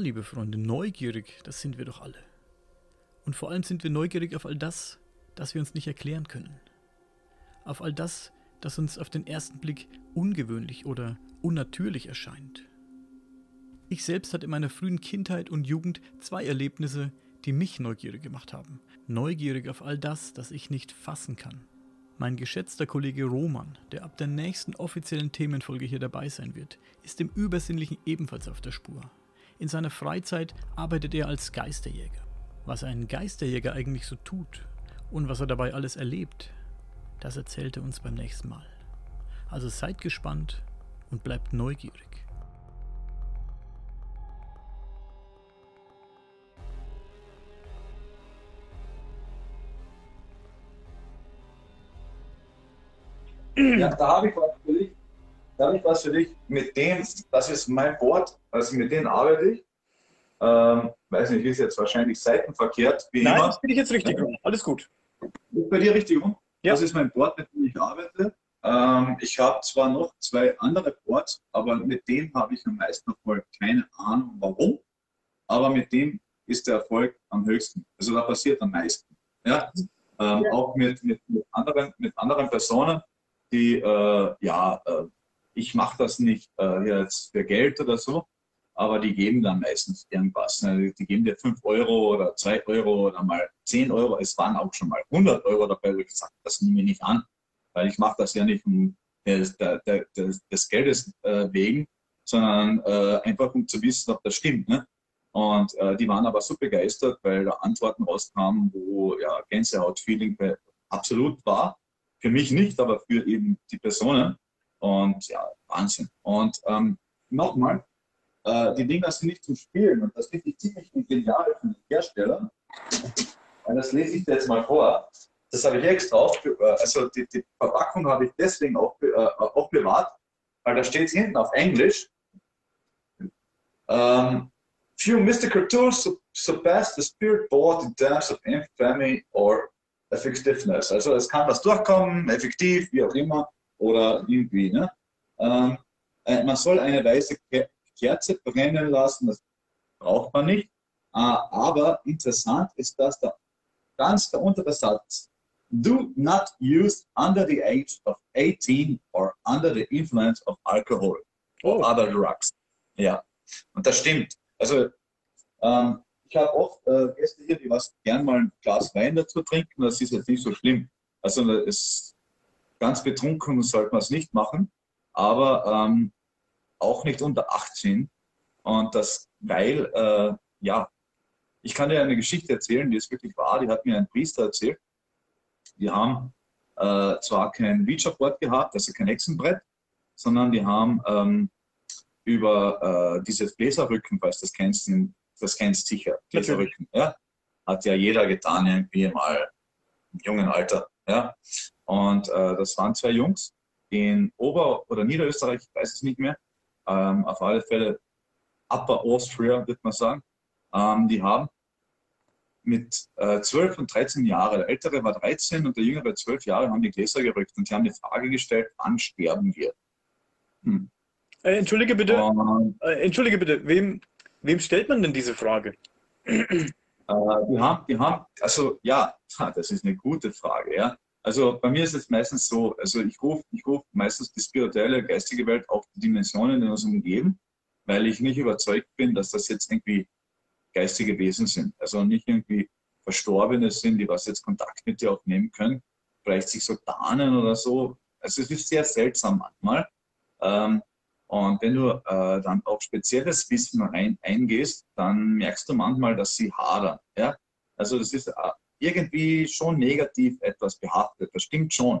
Liebe Freunde, neugierig, das sind wir doch alle. Und vor allem sind wir neugierig auf all das, das wir uns nicht erklären können. Auf all das, das uns auf den ersten Blick ungewöhnlich oder unnatürlich erscheint. Ich selbst hatte in meiner frühen Kindheit und Jugend zwei Erlebnisse, die mich neugierig gemacht haben. Neugierig auf all das, das ich nicht fassen kann. Mein geschätzter Kollege Roman, der ab der nächsten offiziellen Themenfolge hier dabei sein wird, ist dem Übersinnlichen ebenfalls auf der Spur. In seiner Freizeit arbeitet er als Geisterjäger. Was ein Geisterjäger eigentlich so tut und was er dabei alles erlebt, das erzählt er uns beim nächsten Mal. Also seid gespannt und bleibt neugierig. Ja, da habe ich was habe ich was für dich. Mit dem, das ist mein Board, also mit denen arbeite ich. Ähm, weiß nicht, ist jetzt wahrscheinlich seitenverkehrt. Wie Nein, immer. das bin ich jetzt richtig rum. Alles gut. Ist bei dir richtig rum? Ja. Das ist mein Board, mit dem ich arbeite. Ähm, ich habe zwar noch zwei andere Boards, aber mit denen habe ich am meisten Erfolg. Keine Ahnung warum, aber mit dem ist der Erfolg am höchsten. Also da passiert am meisten. Ja? Ähm, ja. Auch mit, mit, mit, anderen, mit anderen Personen, die, äh, ja, äh, ich mache das nicht äh, jetzt für Geld oder so, aber die geben dann meistens irgendwas. Ne? Die geben dir 5 Euro oder 2 Euro oder mal 10 Euro. Es waren auch schon mal 100 Euro dabei, wo ich gesagt das nehme ich nicht an, weil ich mache das ja nicht um des, des, des Geldes äh, wegen, sondern äh, einfach um zu wissen, ob das stimmt. Ne? Und äh, die waren aber so begeistert, weil da Antworten rauskamen, wo ja Gänsehaut-Feeling absolut war. Für mich nicht, aber für eben die Personen. Und ja, Wahnsinn. Und ähm, nochmal, äh, die Dinger sind nicht zum Spielen. Und das finde ich ziemlich genial von den Herstellern. Und das lese ich dir jetzt mal vor. Das habe ich extra aufbewahrt. Also die, die Verpackung habe ich deswegen aufbewahrt, weil da steht hinten auf Englisch. Um, few mystical tools surpass the spirit board in terms of infamy or effectiveness. Also es kann was durchkommen, effektiv, wie auch immer oder irgendwie. Ne? Ähm, äh, man soll eine weiße Kerze brennen lassen, das braucht man nicht. Äh, aber interessant ist, dass der ganz der untere Satz, do not use under the age of 18 or under the influence of alcohol or oh. other drugs. Ja, und das stimmt. Also ähm, ich habe oft äh, Gäste hier, die was gern mal ein Glas Wein dazu trinken. Das ist jetzt nicht so schlimm. Also es Ganz betrunken sollte man es nicht machen, aber ähm, auch nicht unter 18. Und das, weil, äh, ja, ich kann dir eine Geschichte erzählen, die ist wirklich wahr, die hat mir ein Priester erzählt. Die haben äh, zwar kein Ouija-Board gehabt, also kein Hexenbrett, sondern die haben ähm, über äh, dieses Bläserrücken, falls das kennst, das kennst sicher, Bläserrücken, ja, hat ja jeder getan irgendwie mal im jungen Alter, ja. Und äh, das waren zwei Jungs in Ober- oder Niederösterreich, ich weiß es nicht mehr. Ähm, auf alle Fälle Upper Austria, würde man sagen. Ähm, die haben mit äh, 12 und 13 Jahren, der ältere war 13 und der jüngere 12 Jahre, haben die Gläser gerückt und sie haben die Frage gestellt, wann sterben wir? Hm. Äh, entschuldige bitte, um, äh, entschuldige bitte, wem, wem stellt man denn diese Frage? Äh, die, haben, die haben, also ja, das ist eine gute Frage, ja. Also bei mir ist es meistens so, also ich rufe ich ruf meistens die spirituelle, geistige Welt auf die Dimensionen die uns umgeben, weil ich nicht überzeugt bin, dass das jetzt irgendwie geistige Wesen sind. Also nicht irgendwie Verstorbene sind, die was jetzt Kontakt mit dir aufnehmen können, vielleicht sich so tarnen oder so. Also es ist sehr seltsam manchmal. Ähm, und wenn du äh, dann auf spezielles Wissen ein, eingehst, dann merkst du manchmal, dass sie hadern. Ja? Also das ist äh, irgendwie schon negativ etwas behaftet, das stimmt schon.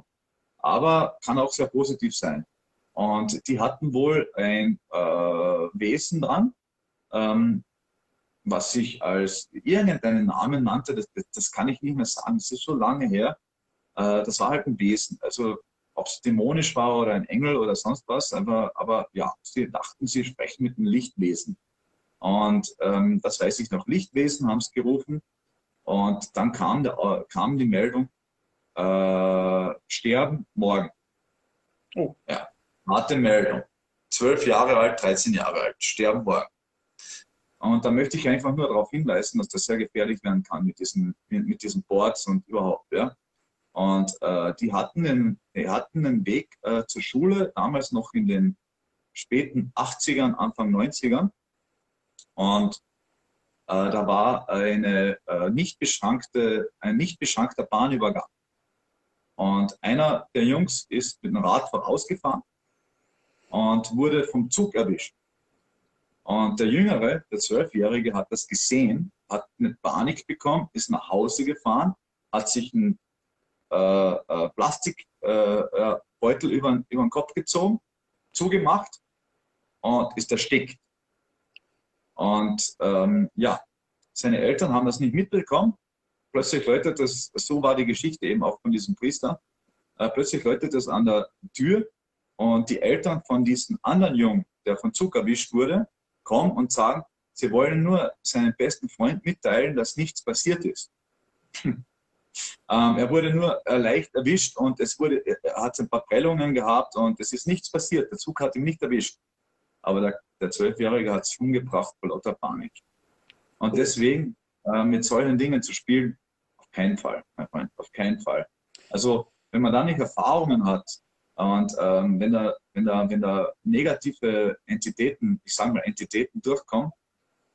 Aber kann auch sehr positiv sein. Und die hatten wohl ein äh, Wesen dran, ähm, was sich als irgendeinen Namen nannte, das, das, kann ich nicht mehr sagen, das ist so lange her. Äh, das war halt ein Wesen. Also ob es dämonisch war oder ein Engel oder sonst was, aber, aber ja, sie dachten, sie sprechen mit einem Lichtwesen. Und ähm, das weiß ich noch, Lichtwesen haben es gerufen. Und dann kam, der, kam die Meldung, äh, sterben morgen. Oh. Ja, harte Meldung. Zwölf Jahre alt, 13 Jahre alt, sterben morgen. Und da möchte ich einfach nur darauf hinweisen, dass das sehr gefährlich werden kann mit diesen, mit diesen Boards und überhaupt. Ja. Und äh, die, hatten einen, die hatten einen Weg äh, zur Schule, damals noch in den späten 80ern, Anfang 90ern. Und äh, da war eine, äh, nicht beschränkte, ein nicht beschränkter Bahnübergang. Und einer der Jungs ist mit dem Rad vorausgefahren und wurde vom Zug erwischt. Und der Jüngere, der Zwölfjährige, hat das gesehen, hat eine Panik bekommen, ist nach Hause gefahren, hat sich einen äh, äh, Plastikbeutel äh, über, über den Kopf gezogen, zugemacht und ist erstickt. Und ähm, ja, seine Eltern haben das nicht mitbekommen. Plötzlich läutet das, so war die Geschichte eben auch von diesem Priester, äh, plötzlich läutet das an der Tür und die Eltern von diesem anderen Jungen, der von Zug erwischt wurde, kommen und sagen, sie wollen nur seinem besten Freund mitteilen, dass nichts passiert ist. ähm, er wurde nur äh, leicht erwischt und es wurde, er hat ein paar Prellungen gehabt und es ist nichts passiert. Der Zug hat ihn nicht erwischt. Aber der, der Zwölfjährige hat sich umgebracht vor lauter Panik. Und deswegen äh, mit solchen Dingen zu spielen, auf keinen Fall, mein Freund, auf keinen Fall. Also wenn man da nicht Erfahrungen hat, und ähm, wenn, da, wenn, da, wenn da negative Entitäten, ich sage mal Entitäten durchkommen,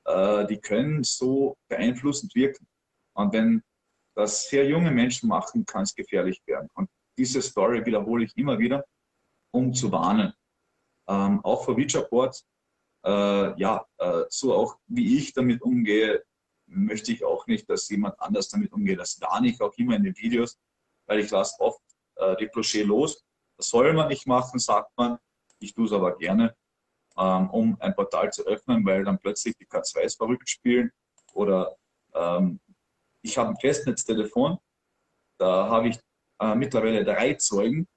äh, die können so beeinflussend wirken. Und wenn das sehr junge Menschen machen, kann es gefährlich werden. Und diese Story wiederhole ich immer wieder, um zu warnen. Ähm, auch für Ouija Boards, äh, ja, äh, so auch wie ich damit umgehe, möchte ich auch nicht, dass jemand anders damit umgeht. Das warne ich auch immer in den Videos, weil ich lasse oft äh, die Cloché los das soll man nicht machen, sagt man. Ich tue es aber gerne, ähm, um ein Portal zu öffnen, weil dann plötzlich die K2s verrückt spielen. Oder ähm, ich habe ein Festnetztelefon, da habe ich äh, mittlerweile drei Zeugen.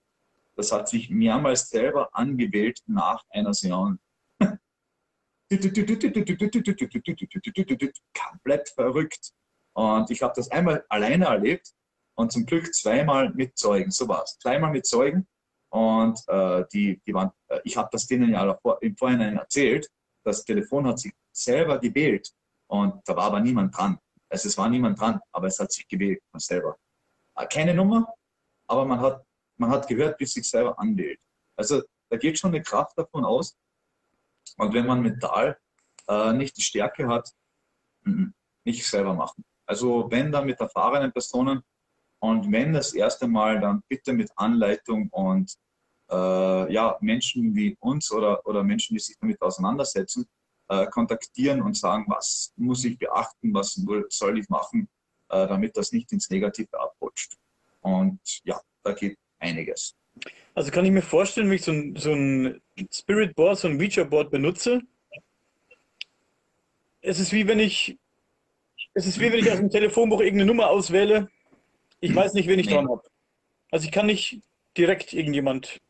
Das hat sich mehrmals selber angewählt nach einer Seance. Komplett verrückt. Und ich habe das einmal alleine erlebt und zum Glück zweimal mit Zeugen. So war es. Zweimal mit Zeugen und äh, die, die waren, äh, ich habe das denen ja im Vorhinein erzählt. Das Telefon hat sich selber gewählt und da war aber niemand dran. Also es war niemand dran, aber es hat sich gewählt von selber. Äh, keine Nummer, aber man hat, man hat gehört, bis sich selber anwählt. Also da geht schon eine Kraft davon aus. Und wenn man mental äh, nicht die Stärke hat, nicht selber machen. Also wenn dann mit erfahrenen Personen und wenn das erste Mal, dann bitte mit Anleitung und äh, ja, Menschen wie uns oder, oder Menschen, die sich damit auseinandersetzen, äh, kontaktieren und sagen, was muss ich beachten, was soll ich machen, äh, damit das nicht ins Negative abrutscht. Und ja, da geht einiges. Also kann ich mir vorstellen, wenn ich so ein, so ein Spirit Board, so ein Ouija Board benutze, es ist wie wenn ich, es ist wie wenn ich aus dem Telefonbuch irgendeine Nummer auswähle. Ich weiß nicht, wen ich nee. dran habe. Also ich kann nicht direkt irgendjemand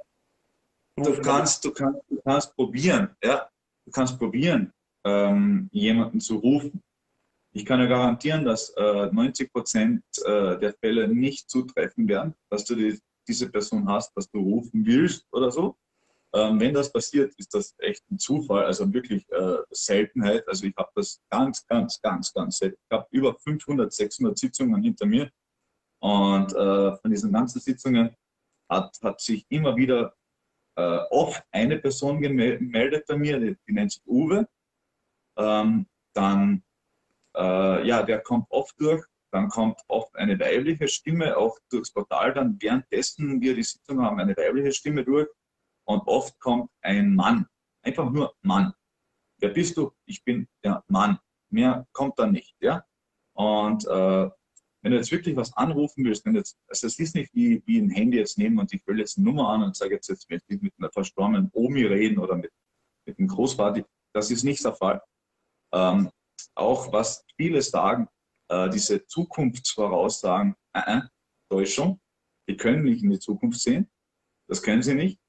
Du kannst, du kannst, du kannst probieren, ja. Du kannst probieren, ähm, jemanden zu rufen. Ich kann ja garantieren, dass äh, 90 Prozent äh, der Fälle nicht zutreffen werden, dass du die, diese Person hast, dass du rufen willst oder so. Ähm, wenn das passiert, ist das echt ein Zufall, also wirklich äh, Seltenheit. Also ich habe das ganz, ganz, ganz, ganz selten. Ich habe über 500, 600 Sitzungen hinter mir Und äh, von diesen ganzen Sitzungen hat, hat sich immer wieder äh, oft eine Person gemeldet bei mir, die, die nennt sich Uwe. Ähm, dann, äh, ja, der kommt oft durch. Dann kommt oft eine weibliche Stimme auch durchs Portal. Dann währenddessen wir die Sitzung haben, eine weibliche Stimme durch. Und oft kommt ein Mann. Einfach nur Mann. Wer bist du? Ich bin der Mann. Mehr kommt dann nicht. Ja? Und äh, wenn du jetzt wirklich was anrufen willst, wenn jetzt, also es ist nicht wie, wie ein Handy jetzt nehmen und ich will jetzt eine Nummer an und sage jetzt, jetzt möchte ich mit einer verstorbenen Omi reden oder mit, mit einem Großvater, das ist nicht der Fall. Ähm, auch was viele sagen, äh, diese Zukunftsvoraussagen, äh, äh, Täuschung, die können nicht in die Zukunft sehen, das können sie nicht.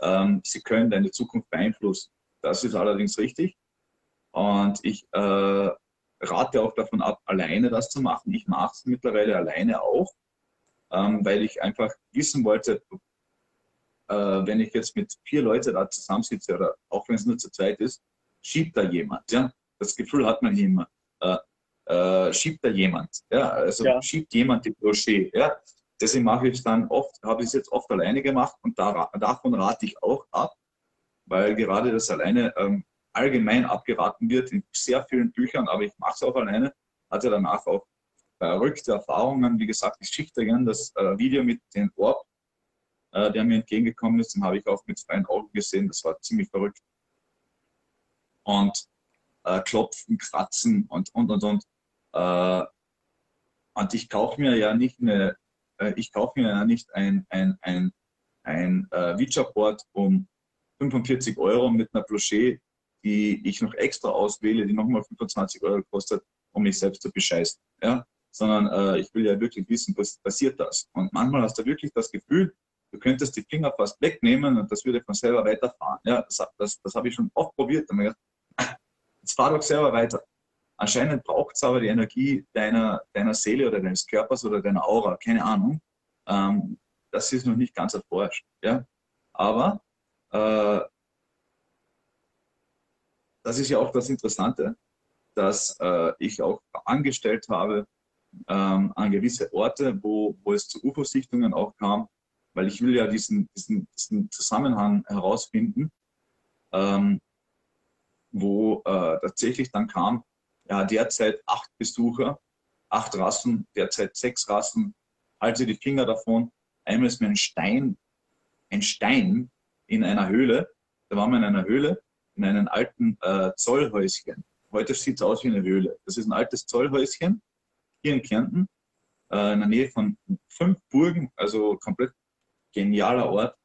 Ähm, sie können deine Zukunft beeinflussen. Das ist allerdings richtig. Und ich äh, rate auch davon ab, alleine das zu machen. Ich mache es mittlerweile alleine auch, ähm, weil ich einfach wissen wollte, äh, wenn ich jetzt mit vier Leuten da zusammensitze oder auch wenn es nur zu zweit ist, schiebt da jemand. Ja? Das Gefühl hat man immer. Äh, äh, schiebt da jemand. Ja? Also ja. schiebt jemand die Brochet. Ja? Deswegen mache ich es dann oft, habe ich es jetzt oft alleine gemacht und da, davon rate ich auch ab, weil gerade das alleine ähm, allgemein abgeraten wird in sehr vielen Büchern, aber ich mache es auch alleine. Hatte danach auch verrückte Erfahrungen. Wie gesagt, ich schicke dir gerne das äh, Video mit dem Orb, äh, der mir entgegengekommen ist. Den habe ich auch mit freien Augen gesehen. Das war ziemlich verrückt. Und äh, klopfen, kratzen und, und, und, und. Äh, und ich kaufe mir ja nicht eine, äh, ich kaufe mir ja nicht ein, ein, ein, ein äh, Witcher-Board um 45 Euro mit einer Bloché die ich noch extra auswähle, die nochmal 25 Euro kostet, um mich selbst zu bescheißen. Ja? Sondern äh, ich will ja wirklich wissen, was passiert das. Und manchmal hast du wirklich das Gefühl, du könntest die Finger fast wegnehmen und das würde von selber weiterfahren. Ja, das, das, das habe ich schon oft probiert. Gedacht, jetzt fahr doch selber weiter. Anscheinend braucht es aber die Energie deiner, deiner Seele oder deines Körpers oder deiner Aura, keine Ahnung. Ähm, das ist noch nicht ganz erforscht. Ja? Aber äh, das ist ja auch das Interessante, dass äh, ich auch angestellt habe ähm, an gewisse Orte, wo, wo es zu UFO-Sichtungen auch kam, weil ich will ja diesen, diesen, diesen Zusammenhang herausfinden, ähm, wo äh, tatsächlich dann kam, ja, derzeit acht Besucher, acht Rassen, derzeit sechs Rassen, halte die Finger davon. Einmal ist mir ein Stein, ein Stein in einer Höhle, da waren wir in einer Höhle in einem alten äh, Zollhäuschen. Heute sieht es aus wie eine Höhle. Das ist ein altes Zollhäuschen hier in Kärnten, äh, in der Nähe von fünf Burgen, also komplett genialer Ort.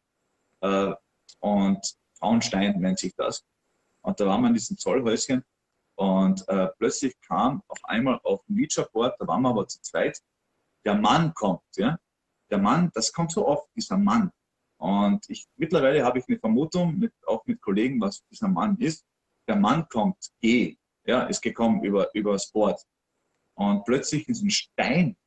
Äh, und Frauenstein nennt sich das. Und da waren wir in diesem Zollhäuschen und äh, plötzlich kam auf einmal auf dem Ouija-Board, da waren wir aber zu zweit, der Mann kommt. Ja? Der Mann, das kommt so oft, dieser Mann. Und ich, mittlerweile habe ich eine Vermutung, mit, auch mit Kollegen, was dieser Mann ist. Der Mann kommt, geh, ja, ist gekommen über, über Sport. Und plötzlich ist ein Stein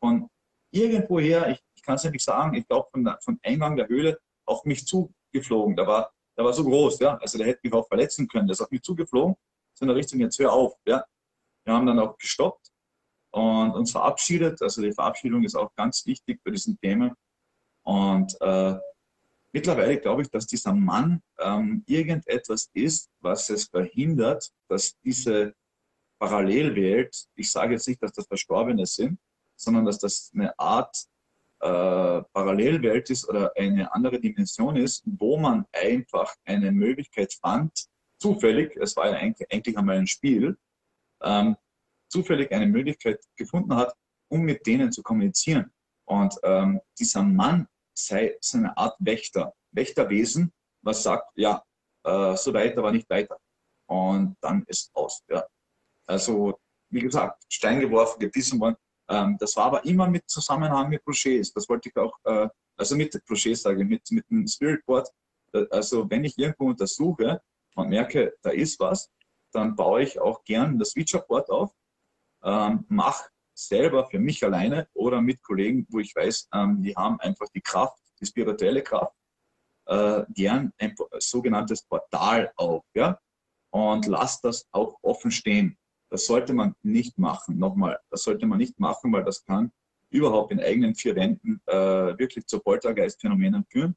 von irgendwoher, ich, ich kann es ja nicht sagen, ich glaube von, von Eingang der Höhle auf mich zugeflogen. Der war, der war so groß, ja, also der hätte mich auch verletzen können. Der ist auf mich zugeflogen, so in der Richtung, jetzt hör auf, ja. Wir haben dann auch gestoppt und uns verabschiedet. Also die Verabschiedung ist auch ganz wichtig bei diesen Themen. Und äh, Mittlerweile glaube ich, dass dieser Mann ähm, irgendetwas ist, was es verhindert, dass diese Parallelwelt, ich sage jetzt nicht, dass das Verstorbene sind, sondern dass das eine Art äh, Parallelwelt ist oder eine andere Dimension ist, wo man einfach eine Möglichkeit fand, zufällig, es war ja eigentlich, eigentlich einmal ein Spiel, ähm, zufällig eine Möglichkeit gefunden hat, um mit denen zu kommunizieren. Und ähm, dieser Mann sei so eine Art Wächter, Wächterwesen, was sagt, ja, äh, so weiter, aber nicht weiter. Und dann ist aus. Ja. Also, wie gesagt, Stein geworfen, gebissen worden. Ähm, das war aber immer mit Zusammenhang mit Brochets. Das wollte ich auch, äh, also mit Brochets sage ich, mit, mit dem Spirit Board. Äh, also, wenn ich irgendwo untersuche und merke, da ist was, dann baue ich auch gern das Feature Board auf, ähm, mache selber für mich alleine oder mit Kollegen, wo ich weiß, ähm, die haben einfach die Kraft, die spirituelle Kraft, äh, gern ein sogenanntes Portal auf. Ja? Und lasst das auch offen stehen. Das sollte man nicht machen. Nochmal, das sollte man nicht machen, weil das kann überhaupt in eigenen vier Wänden äh, wirklich zu Poltergeistphänomenen führen.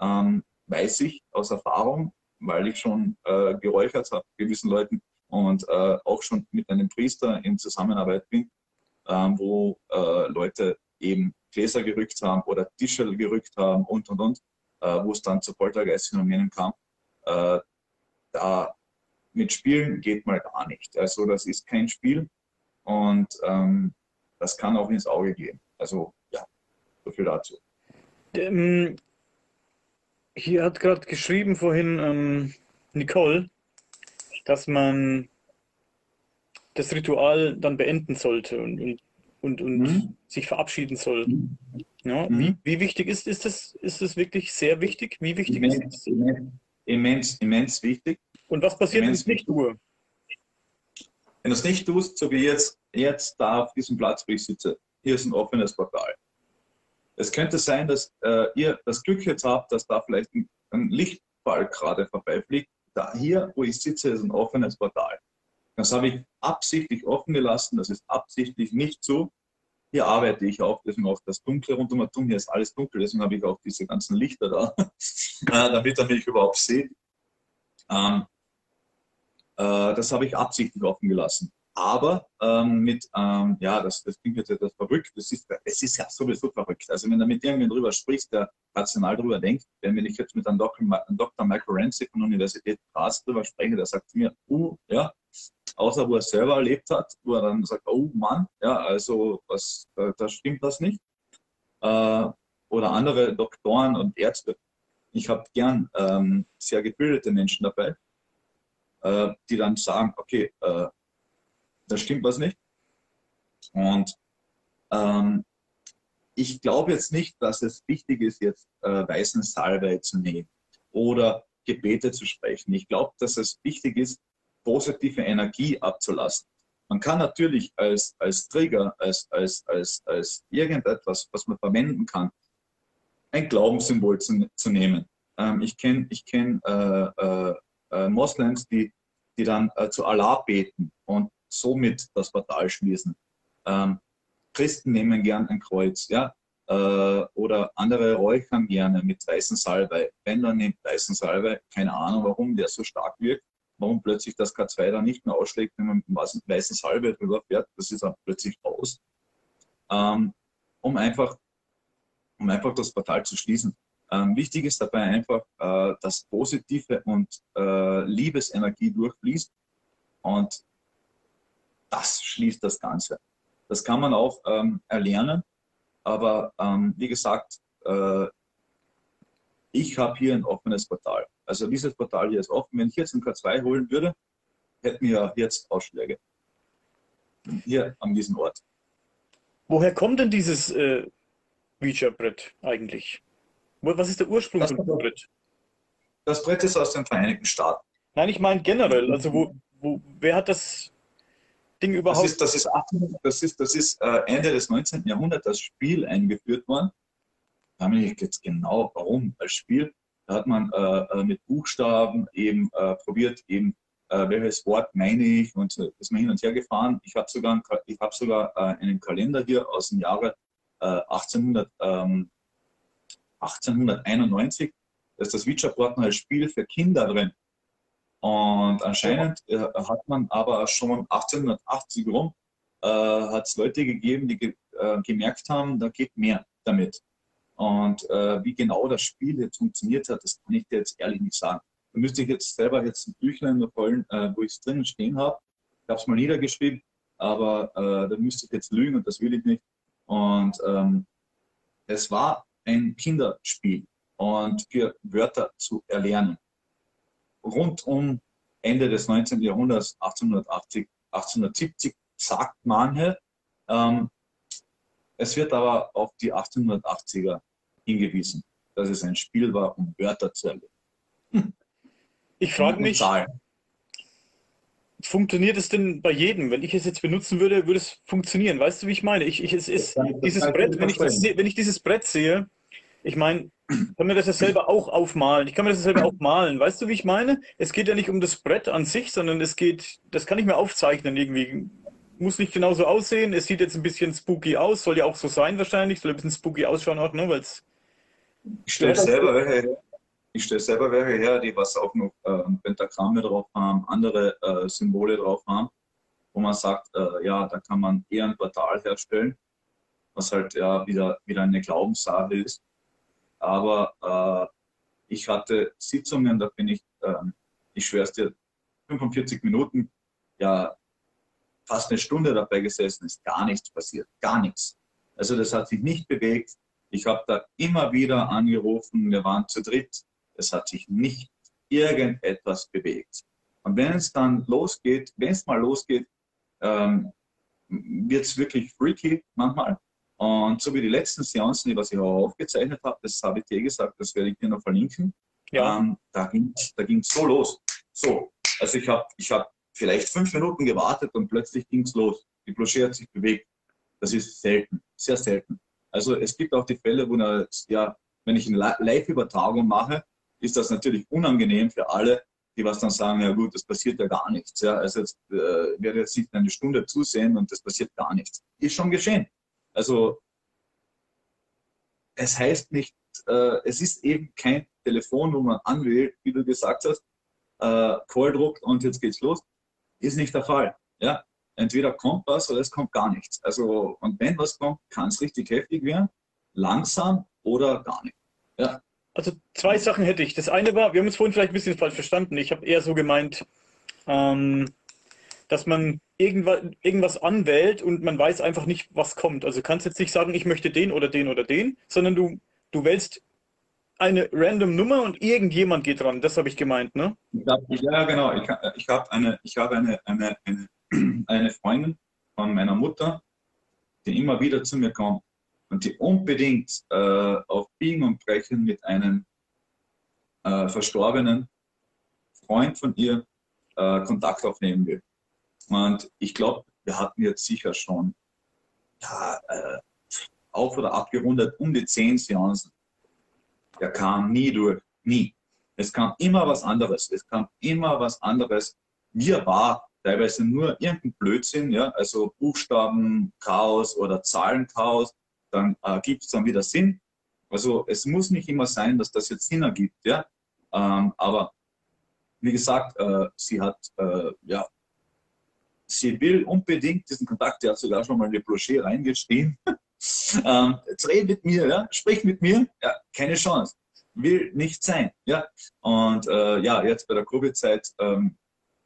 Ähm, weiß ich aus Erfahrung, weil ich schon äh, geräuchert habe gewissen Leuten und äh, auch schon mit einem Priester in Zusammenarbeit bin, ähm, wo äh, Leute eben Gläser gerückt haben oder Tische gerückt haben und und und, äh, wo es dann zu Poltergeistphänomenen kam. Äh, da mit Spielen geht mal gar nicht. Also das ist kein Spiel und ähm, das kann auch ins Auge gehen. Also ja, so viel dazu. Hier hat gerade geschrieben vorhin ähm, Nicole, dass man das Ritual dann beenden sollte und, und, und, und mhm. sich verabschieden soll. Mhm. Ja, mhm. wie, wie wichtig ist, ist das? Ist das wirklich sehr wichtig? Wie wichtig immens, ist es? Immens, immens, wichtig. Und was passiert, wenn ich es nicht tue? Wenn du es nicht tust, so wie jetzt, jetzt da auf diesem Platz, wo ich sitze, hier ist ein offenes Portal. Es könnte sein, dass äh, ihr das Glück jetzt habt, dass da vielleicht ein, ein Lichtball gerade vorbeifliegt. Da hier, wo ich sitze, ist ein offenes Portal. Das habe ich absichtlich offen gelassen, das ist absichtlich nicht so. Hier arbeite ich auch, deswegen auch das Dunkle rund um Atom, hier ist alles dunkel, deswegen habe ich auch diese ganzen Lichter da, äh, damit er mich überhaupt sieht. Ähm, äh, das habe ich absichtlich offen gelassen. Aber ähm, mit, ähm, ja, das, das klingt jetzt etwas verrückt, das ist, es ist ja sowieso verrückt. Also wenn du mit irgendjemandem drüber sprichst, der rational drüber denkt, wenn ich jetzt mit einem Dr. Dr. Michael Renzi von der Universität Graz drüber spreche, der sagt mir, uh, ja, außer wo er selber erlebt hat, wo er dann sagt, oh Mann, ja, also was, da, da stimmt das nicht. Äh, oder andere Doktoren und Ärzte. Ich habe gern ähm, sehr gebildete Menschen dabei, äh, die dann sagen, okay, äh, da stimmt was nicht. Und ähm, ich glaube jetzt nicht, dass es wichtig ist, jetzt äh, weißen Salbei zu nehmen oder Gebete zu sprechen. Ich glaube, dass es wichtig ist, positive Energie abzulassen. Man kann natürlich als, als Trigger, als, als, als, als irgendetwas, was man verwenden kann, ein Glaubenssymbol zu, zu nehmen. Ähm, ich kenne ich kenn, äh, äh, äh, Moslems, die, die dann äh, zu Allah beten und somit das Portal schließen. Ähm, Christen nehmen gern ein Kreuz, ja, äh, oder andere räuchern gerne mit weißen Salbei. Dann nimmt weißen Salbei, keine Ahnung, warum der so stark wirkt, warum plötzlich das K2 dann nicht mehr ausschlägt, wenn man mit weißen Salbei drüber fährt, das ist dann plötzlich aus. Ähm, um einfach, um einfach das Portal zu schließen. Ähm, wichtig ist dabei einfach, äh, dass positive und äh, Liebesenergie durchfließt und das schließt das Ganze. Das kann man auch ähm, erlernen, aber ähm, wie gesagt, äh, ich habe hier ein offenes Portal. Also dieses Portal hier ist offen. Wenn ich jetzt ein K2 holen würde, hätten wir jetzt Ausschläge. Hier an diesem Ort. Woher kommt denn dieses äh, Ouija-Brett eigentlich? Was ist der Ursprung das, von dem Brett? Das Brett ist aus den Vereinigten Staaten. Nein, ich meine generell. Also wo, wo, wer hat das Ding überhaupt? Das ist, das ist, das ist, das ist äh, Ende des 19. Jahrhunderts das Spiel eingeführt worden. Da habe ich jetzt genau, warum als Spiel. Da hat man äh, äh, mit Buchstaben eben äh, probiert, eben äh, welches Wort meine ich und ist man hin und her gefahren. Ich habe sogar, ich hab sogar einen Kalender hier aus dem Jahre 1800. Ähm, 1891 da ist das Ouija-Board als Spiel für Kinder drin. Und anscheinend äh, hat man aber schon 1880 rum, äh, hat es Leute gegeben, die ge äh, gemerkt haben, da geht mehr damit. Und äh, wie genau das Spiel jetzt funktioniert hat, das kann ich dir jetzt ehrlich nicht sagen. Da müsste ich jetzt selber jetzt ein Büchlein holen, äh, wo ich es drinnen stehen habe. Ich habe es mal niedergeschrieben, aber äh, da müsste ich jetzt lügen und das will ich nicht. Und ähm, es war ein Kinderspiel und für Wörter zu erlernen. Rund um Ende des 19. Jahrhunderts, 1880, 1870, sagt manche. Ähm, es wird aber auf die 1880er hingewiesen, dass es ein Spiel war, um Wörter zu erlernen. Hm. Ich frage mich, funktioniert es denn bei jedem? Wenn ich es jetzt benutzen würde, würde es funktionieren. Weißt du, wie ich meine? Ich, ich, es ist dieses Brett, wenn ich, das, wenn ich dieses Brett sehe, ich meine, ich kann mir das ja selber auch aufmalen. Ich kann mir das ja selber auch malen. Weißt du, wie ich meine? Es geht ja nicht um das Brett an sich, sondern es geht, das kann ich mir aufzeichnen irgendwie. muss nicht genauso aussehen. Es sieht jetzt ein bisschen spooky aus, soll ja auch so sein wahrscheinlich, soll ein bisschen spooky ausschauen auch, ne? Weil ich stelle selber welche her. Ich stelle selber welche her, die was auch noch äh, Pentagramme drauf haben, andere äh, Symbole drauf haben, wo man sagt, äh, ja, da kann man eher ein Portal herstellen, was halt ja wieder, wieder eine Glaubenssache ist. Aber äh, ich hatte Sitzungen, da bin ich, ähm, ich schwör's dir, 45 Minuten, ja, fast eine Stunde dabei gesessen, ist gar nichts passiert, gar nichts. Also das hat sich nicht bewegt. Ich habe da immer wieder angerufen, wir waren zu dritt, es hat sich nicht irgendetwas bewegt. Und wenn es dann losgeht, wenn es mal losgeht, ähm, wird es wirklich freaky manchmal. Und so wie die letzten Seancen, die was ich auch aufgezeichnet habe, das habe ich dir gesagt, das werde ich dir noch verlinken. Ja. Ähm, da ging es da ging's so los. So, also ich habe ich hab vielleicht fünf Minuten gewartet und plötzlich ging es los. Die Bloché hat sich bewegt. Das ist selten, sehr selten. Also es gibt auch die Fälle, wo eine, ja, wenn ich eine Live-Übertragung mache, ist das natürlich unangenehm für alle, die was dann sagen, ja gut, das passiert ja gar nichts. Ja, also jetzt äh, werde jetzt nicht eine Stunde zusehen und das passiert gar nichts. Ist schon geschehen. Also es heißt nicht, äh, es ist eben kein Telefon, wo man anwählt, wie du gesagt hast, äh, Call druckt und jetzt geht's los. Ist nicht der Fall. Ja? Entweder kommt was oder es kommt gar nichts. Also, und wenn was kommt, kann es richtig heftig werden, langsam oder gar nicht. Ja. Also zwei Sachen hätte ich. Das eine war, wir haben uns vorhin vielleicht ein bisschen falsch verstanden. Ich habe eher so gemeint, ähm, dass man irgendwas, irgendwas anwählt und man weiß einfach nicht, was kommt. Also kannst jetzt nicht sagen, ich möchte den oder den oder den, sondern du, du wählst eine random Nummer und irgendjemand geht dran. Das habe ich gemeint, ne? Ja, genau. Ich, ich habe eine, hab eine, eine, eine, eine Freundin von meiner Mutter, die immer wieder zu mir kommt und die unbedingt äh, auf Biegen und Brechen mit einem äh, verstorbenen Freund von ihr äh, Kontakt aufnehmen will. Und ich glaube, wir hatten jetzt sicher schon ja, äh, auf oder abgerundet um die zehn Seancen der kam nie durch. Nie. Es kam immer was anderes. Es kam immer was anderes. Mir war teilweise nur irgendein Blödsinn, ja, also Buchstabenchaos oder Zahlenchaos, dann äh, gibt es dann wieder Sinn. Also es muss nicht immer sein, dass das jetzt Sinn ergibt, ja. Ähm, aber wie gesagt, äh, sie hat, äh, ja, sie will unbedingt diesen Kontakt, die hat sogar schon mal in die Bloché reingeschrieben. Ähm, jetzt red mit mir, ja? sprich mit mir, ja, keine Chance. Will nicht sein. Ja? Und äh, ja, jetzt bei der Covid-Zeit ähm,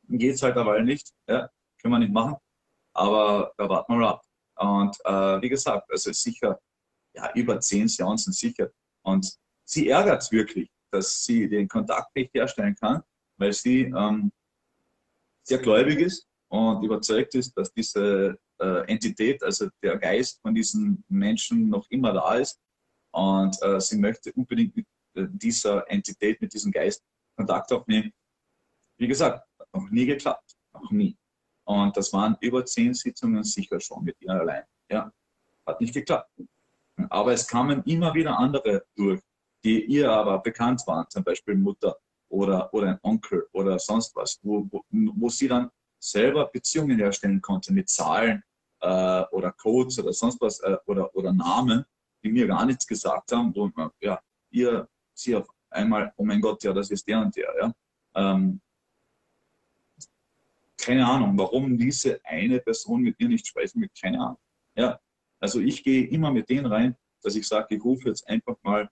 geht es halt aber nicht. Ja? Können wir nicht machen. Aber da warten wir mal ab. Und äh, wie gesagt, also sicher, ja, über zehn Seancen sicher. Und sie ärgert es wirklich, dass sie den Kontakt nicht herstellen kann, weil sie ähm, sehr gläubig ist und überzeugt ist, dass diese äh, Entität, also der Geist von diesen Menschen noch immer da ist. Und äh, sie möchte unbedingt mit äh, dieser Entität, mit diesem Geist Kontakt aufnehmen. Wie gesagt, noch nie geklappt. Noch nie. Und das waren über zehn Sitzungen sicher schon mit ihr allein. Ja, hat nicht geklappt. Aber es kamen immer wieder andere durch, die ihr aber bekannt waren, zum Beispiel Mutter oder, oder ein Onkel oder sonst was, wo, wo, wo sie dann selber Beziehungen herstellen konnte mit Zahlen äh, oder Codes oder sonst was äh, oder, oder Namen, die mir gar nichts gesagt haben, wo ja, ihr sie auf einmal, oh mein Gott, ja, das ist der und der. Ja. Ähm, keine Ahnung, warum diese eine Person mit ihr nicht sprechen will, keine Ahnung. Ja, also ich gehe immer mit denen rein, dass ich sage, ich rufe jetzt einfach mal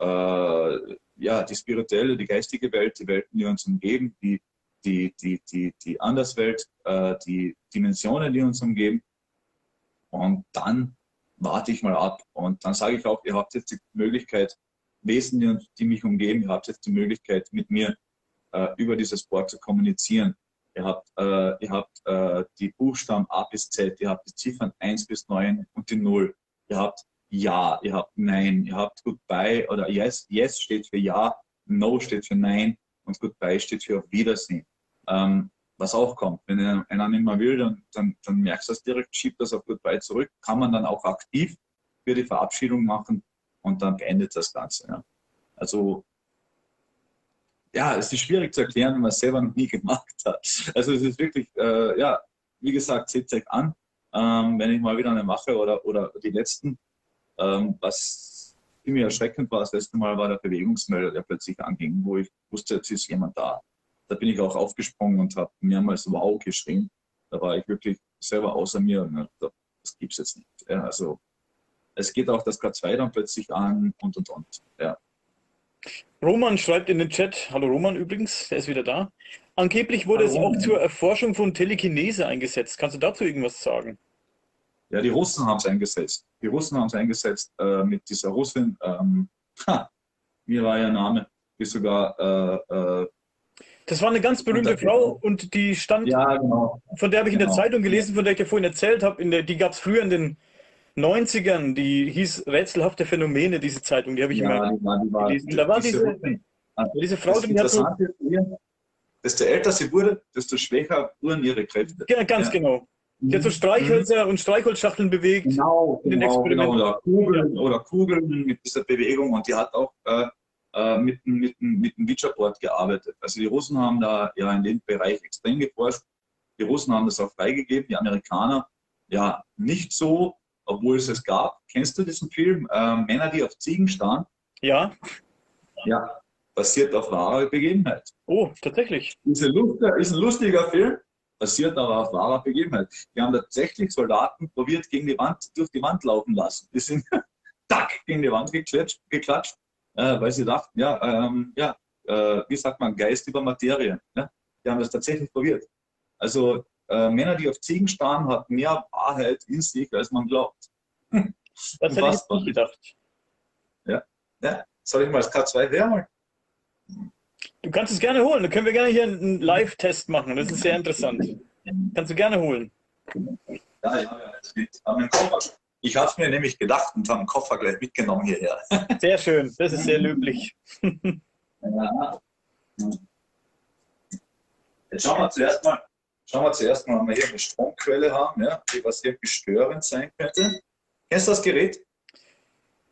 äh, ja, die spirituelle, die geistige Welt, die Welten, die uns umgeben, die die, die, die, die Anderswelt, äh, die Dimensionen, die uns umgeben. Und dann warte ich mal ab. Und dann sage ich auch, ihr habt jetzt die Möglichkeit, Wesen, die, die mich umgeben, ihr habt jetzt die Möglichkeit, mit mir äh, über dieses Board zu kommunizieren. Ihr habt, äh, ihr habt äh, die Buchstaben A bis Z, ihr habt die Ziffern 1 bis 9 und die 0. Ihr habt Ja, ihr habt Nein, ihr habt Goodbye oder Yes, Yes steht für Ja, No steht für Nein und Goodbye steht für Auf Wiedersehen ähm, was auch kommt. Wenn einer nicht mehr will, dann, dann, dann merkst du das direkt, schiebt das auf Goodbye zurück, kann man dann auch aktiv für die Verabschiedung machen und dann beendet das Ganze. Ja. Also ja, es ist schwierig zu erklären, wenn man es selber noch nie gemacht hat. Also es ist wirklich, äh, ja, wie gesagt, seht euch an, ähm, wenn ich mal wieder eine mache oder, oder die letzten. Ähm, was ziemlich erschreckend war, das letzte Mal war der Bewegungsmelder, der plötzlich anging, wo ich wusste, jetzt ist jemand da. Da bin ich auch aufgesprungen und habe mehrmals Wow geschrien. Da war ich wirklich selber außer mir und das gibt es jetzt nicht. Ja, also es geht auch das K2 dann plötzlich an und und und. Ja. Roman schreibt in den Chat, hallo Roman übrigens, der ist wieder da. Angeblich wurde hallo, es auch zur Erforschung von Telekinese eingesetzt. Kannst du dazu irgendwas sagen? Ja, die Russen haben es eingesetzt. Die Russen haben es eingesetzt äh, mit dieser Russin. Ähm, ha, wie war ihr Name? Die sogar. Äh, äh, das war eine ganz berühmte Frau und die stand. Ja, genau. Von der habe ich genau. in der genau. Zeitung gelesen, von der ich dir vorhin erzählt habe. Der, die gab es früher in den 90ern. Die hieß Rätselhafte Phänomene, diese Zeitung. Die habe ich ja, immer die war, die war, gelesen. Da war diese, diese Frau, die hat so. Desto älter sie wurde, desto schwächer wurden ihre Kräfte. Ja, ganz ja. genau. Die hat so Streichhölzer mhm. und Streichholzschachteln bewegt. Genau, in den genau, genau. Oder, Kugeln, oder Kugeln mit dieser Bewegung. Und die hat auch äh, äh mit, mit, mit dem Witcherboard gearbeitet. Also die Russen haben da ja in dem Bereich extrem geforscht. Die Russen haben das auch freigegeben, die Amerikaner ja nicht so, obwohl es es gab. Kennst du diesen Film? Äh, Männer, die auf Ziegen starren? Ja. Ja, basiert auf wahrer Begebenheit. Oh, tatsächlich. Ist ein, lustiger, ist ein lustiger Film basiert aber auf wahrer Begebenheit. Wir haben tatsächlich Soldaten probiert, gegen die Wand, durch die Wand laufen lassen. Die sind tack gegen die Wand geklatscht, geklatscht äh, weil sie dachten, ja, ähm, ja äh, wie sagt man, Geist über Materie. Ja? Die haben das tatsächlich probiert. Also äh, Männer, die auf Ziegen starren, haben mehr Wahrheit in sich, als man glaubt. Das hätte ich nicht gedacht. Ja. ja, soll ich mal das K2 herholen? Du kannst es gerne holen. Da können wir gerne hier einen Live-Test machen. Das ist sehr interessant. Kannst du gerne holen. Ja, ja, ja. Ich habe es mir nämlich gedacht und habe den Koffer gleich mitgenommen hierher. Sehr schön. Das ist sehr löblich. Ja. Jetzt schauen wir zuerst mal, schauen wir zuerst mal, ob wir hier eine Stromquelle haben, ja, die was irgendwie störend sein könnte. Kennst du das Gerät?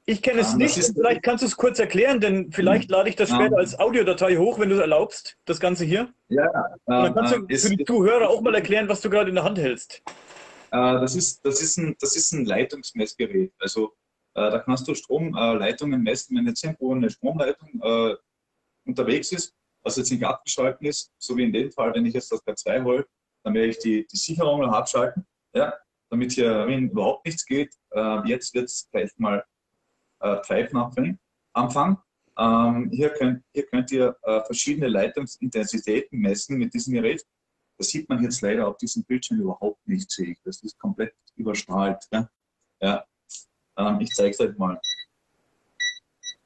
Ich kenne es ah, nicht. Vielleicht kannst du es kurz erklären, denn vielleicht lade ich das später als Audiodatei hoch, wenn du es erlaubst, das Ganze hier. Ja. Und dann kannst du äh, für die Zuhörer auch mal erklären, was du gerade in der Hand hältst. Äh, das, ist, das, ist ein, das ist ein Leitungsmessgerät. Also äh, da kannst du Stromleitungen messen, wenn jetzt irgendwo eine Stromleitung unterwegs ist, was jetzt nicht abgeschalten ist, so wie in dem Fall, wenn ich jetzt das K2 hole, dann werde ich die, die Sicherung noch abschalten, ja, damit hier überhaupt nichts geht. Jetzt wird es gleich mal äh, Pfeifenanfang. Anfang. Ähm, hier, könnt, hier könnt ihr äh, verschiedene Leitungsintensitäten messen mit diesem Gerät. Das sieht man jetzt leider auf diesem Bildschirm überhaupt nicht, sehe ich. Das ist komplett überstrahlt. Ja? Ja. Ähm, ich zeige es euch mal.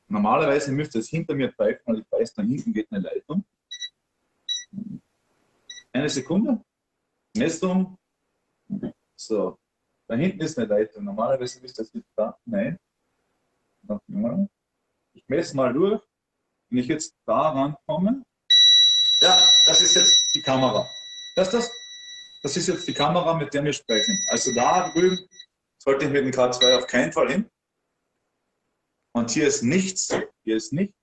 Normalerweise müsste es hinter mir pfeifen, weil ich weiß, da hinten geht eine Leitung. Eine Sekunde. Messung. So, da hinten ist eine Leitung. Normalerweise müsste es jetzt da. Nein. Ich messe mal durch. Wenn ich jetzt da rankomme, ja, das ist jetzt die Kamera. Das, das, das ist jetzt die Kamera, mit der wir sprechen. Also da drüben sollte ich mit dem K2 auf keinen Fall hin. Und hier ist nichts. Hier ist nichts.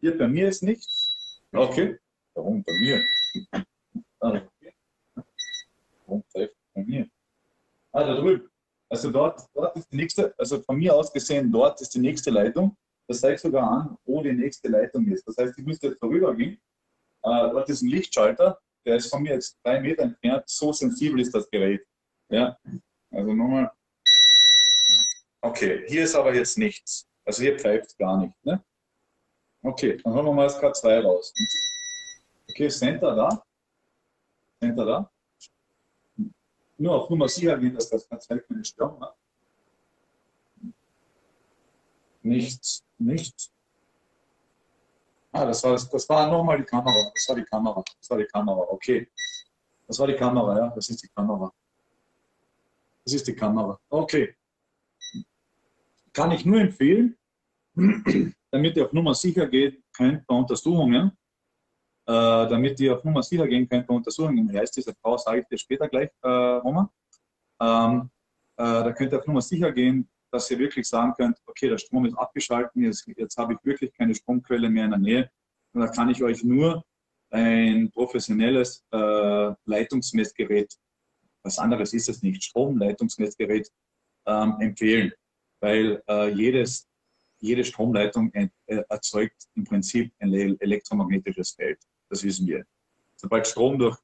Hier bei mir ist nichts. Okay. Warum bei mir? Ah. Warum bei mir? Ah, da drüben. Also dort, dort ist die nächste, also von mir aus gesehen, dort ist die nächste Leitung. Das zeigt sogar an, wo die nächste Leitung ist. Das heißt, ich müsste jetzt vorübergehen. Äh, dort ist ein Lichtschalter, der ist von mir jetzt drei Meter entfernt. So sensibel ist das Gerät. Ja, also nochmal. Okay, hier ist aber jetzt nichts. Also hier pfeift gar nicht. Ne? Okay, dann holen wir mal das K2 raus. Okay, Center da. Center da nur auf Nummer sicher gehen, dass das K2 keine Störung hat. Nichts, nichts. Ah, das war, das war nochmal die Kamera. Das war die Kamera. Das war die Kamera. Okay. Das war die Kamera, ja. Das ist die Kamera. Das ist die Kamera. Okay. Kann ich nur empfehlen, damit ihr auf Nummer sicher geht, könnt bei Untersuchungen, äh, damit ihr auf Nummer sicher gehen könnt bei Untersuchungen. Wie heißt diese Frau, sage ich dir später gleich, äh, Roman. Ähm, äh, da könnt ihr auf Nummer sicher gehen, dass ihr wirklich sagen könnt, okay, der Strom ist abgeschaltet, jetzt, jetzt habe ich wirklich keine Stromquelle mehr in der Nähe. Und da kann ich euch nur ein professionelles äh, Leitungsmessgerät was anderes ist es nicht, Stromleitungsmessgerät ähm, empfehlen, weil äh, jedes, jede Stromleitung äh, erzeugt im Prinzip ein elektromagnetisches Feld. Das wissen wir. Sobald Strom durch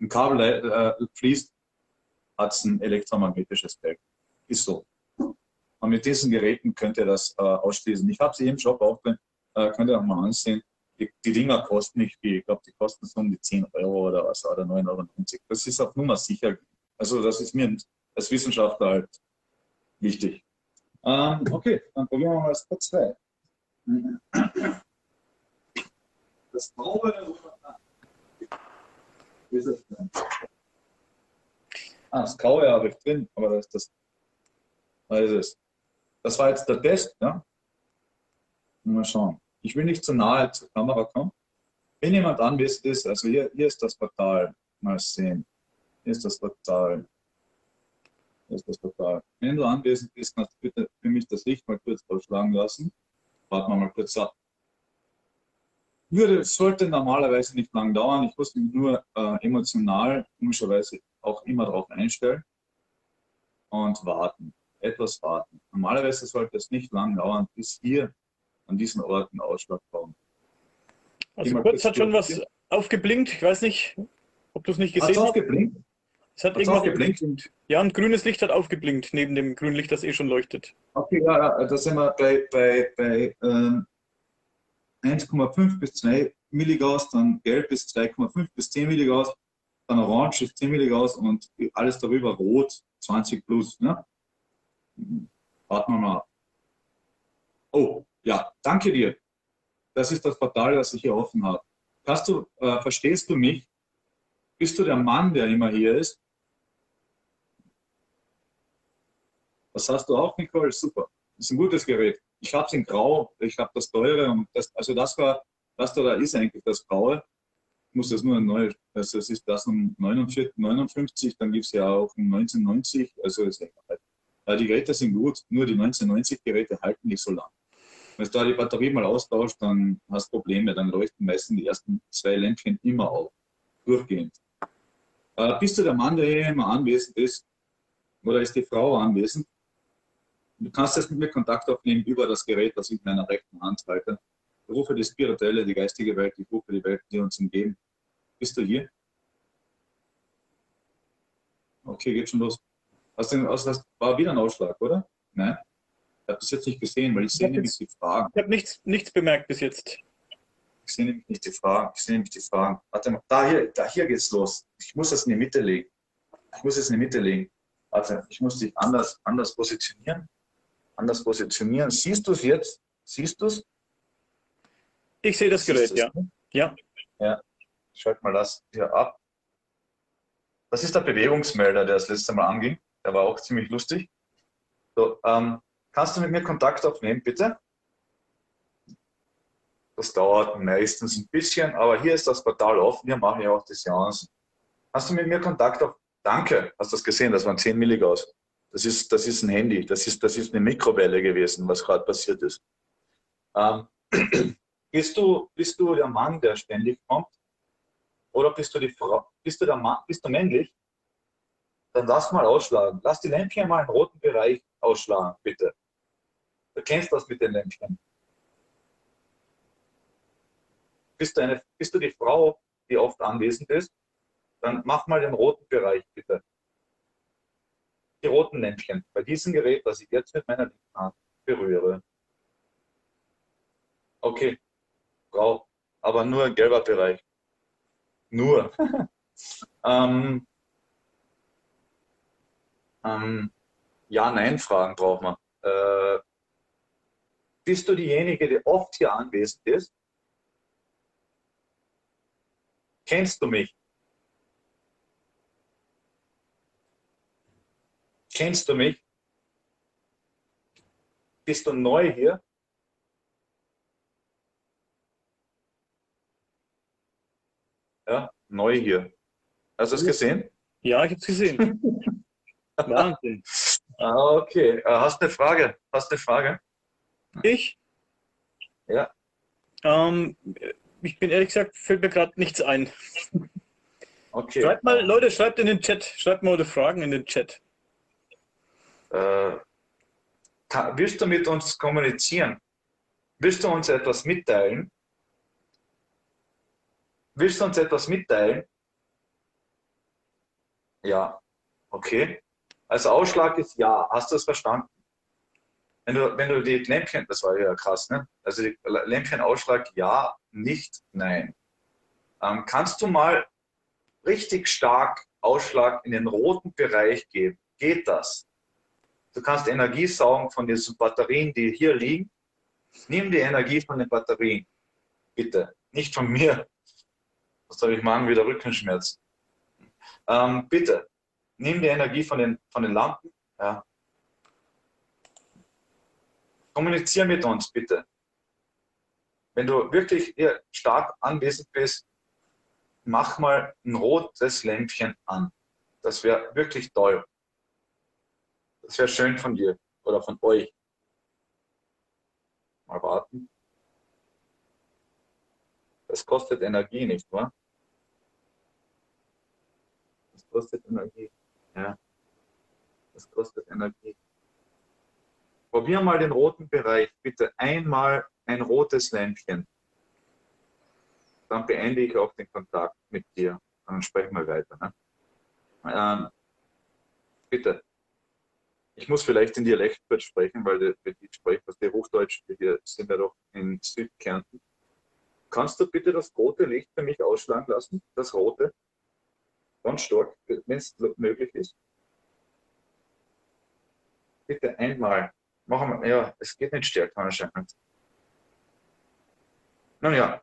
ein Kabel äh, fließt, hat es ein elektromagnetisches Feld. Ist so. Und mit diesen Geräten könnt ihr das äh, ausschließen. Ich habe sie im Shop auch äh, könnt ihr auch mal ansehen. Die, die, Dinger kosten nicht viel. Ich glaube, die kosten so um die 10 Euro oder was, oder 9,90 Euro. Das ist auf Nummer sicher. Also das ist mir als Wissenschaftler halt wichtig. Ähm, okay, dann probieren wir mal das Part 2. Das wie ist das denn? Ah, das graue habe ich drin, aber das das. Da ist es. Das war jetzt der Test, ja? Mal schauen. Ich will nicht zu nahe zur Kamera kommen. Wenn jemand anwesend ist, also hier, hier ist das Portal. Mal sehen. Hier ist das Portal. Hier ist das Portal. Wenn du anwesend bist, kannst du bitte für mich das Licht mal kurz ausschlagen lassen. Warten wir mal kurz ab. Würde, sollte normalerweise nicht lang dauern. Ich muss mich nur äh, emotional, komischerweise, auch immer darauf einstellen und warten etwas warten. Normalerweise sollte es nicht lang dauern, bis hier an diesen Orten Ausschlag kommt. Also kurz hat schon was aufgeblinkt. Ich weiß nicht, ob du es nicht gesehen hast. aufgeblinkt? Es hat Hat's irgendwas aufgeblinkt. Ja, ein grünes Licht hat aufgeblinkt, neben dem grünen Licht, das eh schon leuchtet. Okay, ja, da sind wir bei, bei, bei ähm, 1,5 bis 2 Milligauss, dann gelb bis 2,5 bis 10 Milligauss, dann orange ist 10 Milligauss und alles darüber rot 20 plus. Ne? Warten wir mal. Oh, ja, danke dir. Das ist das Portal, das ich hier offen habe. Hast du, äh, verstehst du mich? Bist du der Mann, der immer hier ist? Das hast du auch, Nicole? Super. Das ist ein gutes Gerät. Ich habe es in Grau, ich habe das teure und das, also das war, das da ist eigentlich das Graue. Ich muss das nur ein neues, also es ist das um 49, 59, dann gibt es ja auch um 1990, also ist halt die Geräte sind gut, nur die 1990-Geräte halten nicht so lang. Wenn du da die Batterie mal austauscht, dann hast du Probleme, dann leuchten meistens die ersten zwei Lämpchen immer auf, durchgehend. Äh, bist du der Mann, der hier immer anwesend ist, oder ist die Frau anwesend? Du kannst jetzt mit mir Kontakt aufnehmen über das Gerät, das ich in meiner rechten Hand halte. Ich rufe die spirituelle, die geistige Welt, ich rufe die Welt, die uns umgeben. Bist du hier? Okay, geht schon los. Also das war wieder ein Ausschlag, oder? Nein? Ich habe das jetzt nicht gesehen, weil ich sehe nämlich die Fragen. Ich habe nichts, nichts bemerkt bis jetzt. Ich sehe nämlich nicht die Fragen. Ich sehe nämlich die Fragen. Warte mal, da hier, da hier geht's los. Ich muss das in die Mitte legen. Ich muss es in die Mitte legen. Warte, ich muss dich anders, anders positionieren. Anders positionieren. Siehst du es jetzt? Siehst du es? Ich sehe das Gerät, ja. Ja. Ja. Schalt mal das hier ab. Das ist der Bewegungsmelder, der das letzte Mal anging. Der war auch ziemlich lustig. So, ähm, kannst du mit mir Kontakt aufnehmen, bitte? Das dauert meistens ein bisschen, aber hier ist das Portal offen. Hier mache ich auch die Seancen. Hast du mit mir Kontakt auf? Danke, hast du das gesehen? Das waren 10 Milligauss. Das ist, das ist ein Handy, das ist, das ist eine Mikrowelle gewesen, was gerade passiert ist. Ähm, bist, du, bist du der Mann, der ständig kommt? Oder bist du die Frau? Bist du der Mann? Bist du männlich? Dann lass mal ausschlagen. Lass die Lämpchen mal im roten Bereich ausschlagen, bitte. Du kennst das mit den Lämpchen. Bist du, eine, bist du die Frau, die oft anwesend ist? Dann mach mal den roten Bereich, bitte. Die roten Lämpchen. Bei diesem Gerät, das ich jetzt mit meiner linken Hand berühre. Okay, Frau, aber nur gelber Bereich. Nur. ähm, ähm, Ja-Nein-Fragen brauchen wir. Äh, bist du diejenige, die oft hier anwesend ist? Kennst du mich? Kennst du mich? Bist du neu hier? Ja, neu hier. Hast du es gesehen? Ja, ich habe es gesehen. Wahnsinn. ah, okay. Äh, hast du eine Frage? Hast du eine Frage? Ich? Ja. Ähm, ich bin ehrlich gesagt, fällt mir gerade nichts ein. Okay. Schreibt mal, Leute, schreibt in den Chat. Schreibt mal eure Fragen in den Chat. Äh, willst du mit uns kommunizieren? Willst du uns etwas mitteilen? Willst du uns etwas mitteilen? Ja, okay. Also Ausschlag ist ja. Hast du es verstanden? Wenn du, wenn du die Lämpchen, das war ja krass, ne? Also die Lämpchenausschlag ja, nicht, nein. Ähm, kannst du mal richtig stark Ausschlag in den roten Bereich geben? Geht das? Du kannst Energie saugen von diesen Batterien, die hier liegen. Nimm die Energie von den Batterien. Bitte. Nicht von mir. Das habe ich morgen wieder Rückenschmerzen. Ähm, bitte. Nimm die Energie von den, von den Lampen. Ja. Kommunizier mit uns, bitte. Wenn du wirklich hier stark anwesend bist, mach mal ein rotes Lämpchen an. Das wäre wirklich toll. Das wäre schön von dir oder von euch. Mal warten. Das kostet Energie, nicht wahr? Das kostet Energie. Ja. Das kostet Energie. Probier mal den roten Bereich. Bitte einmal ein rotes Lämpchen. Dann beende ich auch den Kontakt mit dir. Dann sprechen wir weiter. Ne? Ähm, bitte. Ich muss vielleicht in Dialekt sprechen, weil die, sprechen, was die Hochdeutsch, wir sind ja doch in Südkärnten. Kannst du bitte das rote Licht für mich ausschlagen lassen? Das rote? Ganz stark, wenn es möglich ist. Bitte einmal. Machen wir, ja, es geht nicht stärker anscheinend. Nun ja.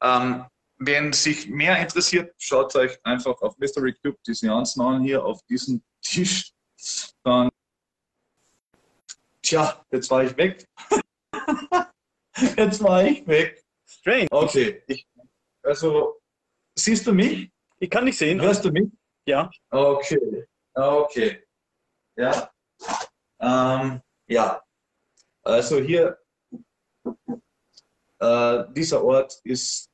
Ähm, wenn sich mehr interessiert, schaut euch einfach auf Mystery Cube die Seancen an, hier auf diesem Tisch. Dann, tja, jetzt war ich weg. jetzt war ich weg. Strange. Okay, ich, also, siehst du mich? Ich kann nicht sehen. Hörst du mich? Ja. Okay, okay. Ja. Ähm, ja. Also hier, äh, dieser Ort ist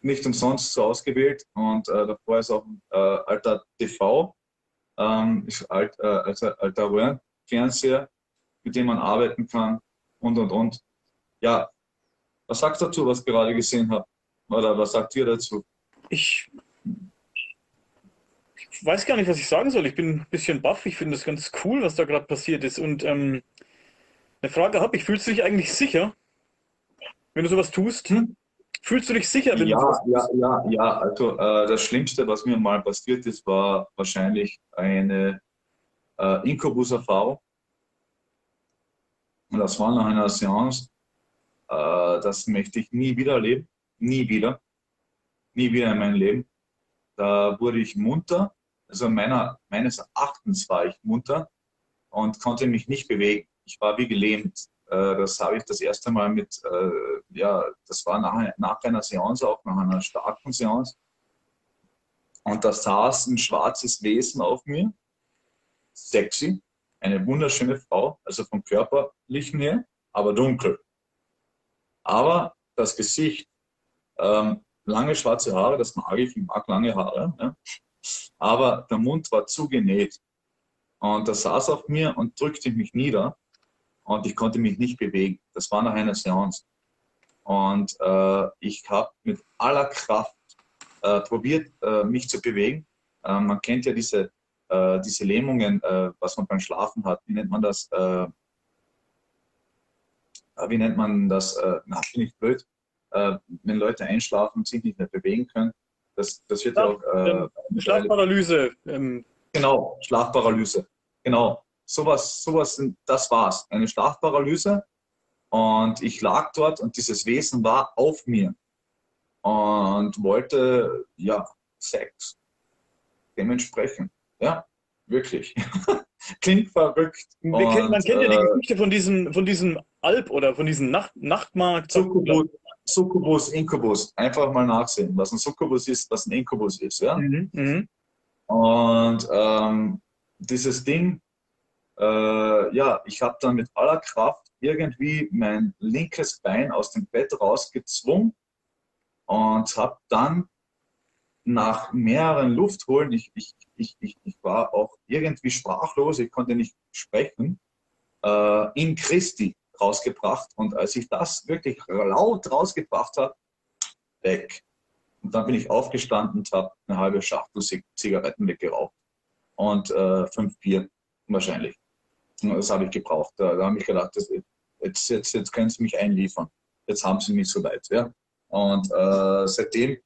nicht umsonst so ausgewählt und äh, davor ist auch ein äh, alter TV, ähm, ist alt, äh, also alter Röhrenfernseher, mit dem man arbeiten kann und und und. Ja, was sagst du dazu, was ich gerade gesehen habe? Oder was sagt ihr dazu? Ich, ich weiß gar nicht, was ich sagen soll. Ich bin ein bisschen baff. Ich finde das ganz cool, was da gerade passiert ist. Und ähm, eine Frage habe ich. Fühlst du dich eigentlich sicher, wenn du sowas tust? Hm? Fühlst du dich sicher, wenn du Ja, sowas ja, ja, ja. Also äh, das Schlimmste, was mir mal passiert ist, war wahrscheinlich eine äh, Inkubus-Erfahrung. Und das war nach einer Seance. Äh, das möchte ich nie wieder erleben. Nie wieder. Nie wieder in meinem Leben. Da wurde ich munter. Also meiner, meines Erachtens war ich munter und konnte mich nicht bewegen. Ich war wie gelähmt. Äh, das habe ich das erste Mal mit, äh, ja, das war nach, nach einer Seance, auch nach einer starken Seance. Und da saß ein schwarzes Wesen auf mir, sexy, eine wunderschöne Frau, also vom körperlichen her, aber dunkel. Aber das Gesicht, ähm, lange schwarze Haare, das mag ich, ich mag lange Haare, ne? aber der Mund war zugenäht. Und das saß auf mir und drückte mich nieder und ich konnte mich nicht bewegen. Das war nach einer Seance. Und äh, ich habe mit aller Kraft äh, probiert, äh, mich zu bewegen. Äh, man kennt ja diese, äh, diese Lähmungen, äh, was man beim Schlafen hat. Wie nennt man das? Äh, wie nennt man das? Na, bin ich blöd. Äh, wenn Leute einschlafen und sich nicht mehr bewegen können. Das, das wird ja auch. Äh, Schlafparalyse. Ähm, Genau, Schlafparalyse. Genau. Sowas, sowas, das war's. Eine Schlafparalyse. Und ich lag dort und dieses Wesen war auf mir und wollte, ja, Sex. Dementsprechend. Ja, wirklich. Klingt verrückt. wir kennen, man Und, kennt ja die Geschichte von diesem, von diesem Alp oder von diesem Nacht, Nachtmarkt. Succubus, Succubus, Inkubus. Einfach mal nachsehen, was ein Succubus ist, was ein Inkubus ist. Ja? Mhm, mhm. Und ähm, dieses Ding, äh, ja, ich habe dann mit aller Kraft irgendwie mein linkes Bein aus dem Bett rausgezwungen und habe dann nach mehreren Luftholen, ich, ich, ich, ich, ich war auch irgendwie sprachlos, ich konnte nicht sprechen, äh, in Christi rausgebracht. Und als ich das wirklich laut rausgebracht habe, weg. Und dann bin ich aufgestanden und habe eine halbe Schachtel Zigaretten weggeraucht. Und äh, fünf Bier wahrscheinlich. Und das habe ich gebraucht. Da, da habe ich gedacht, das, jetzt, jetzt, jetzt können sie mich einliefern. Jetzt haben sie mich so weit. Ja? Und äh, seitdem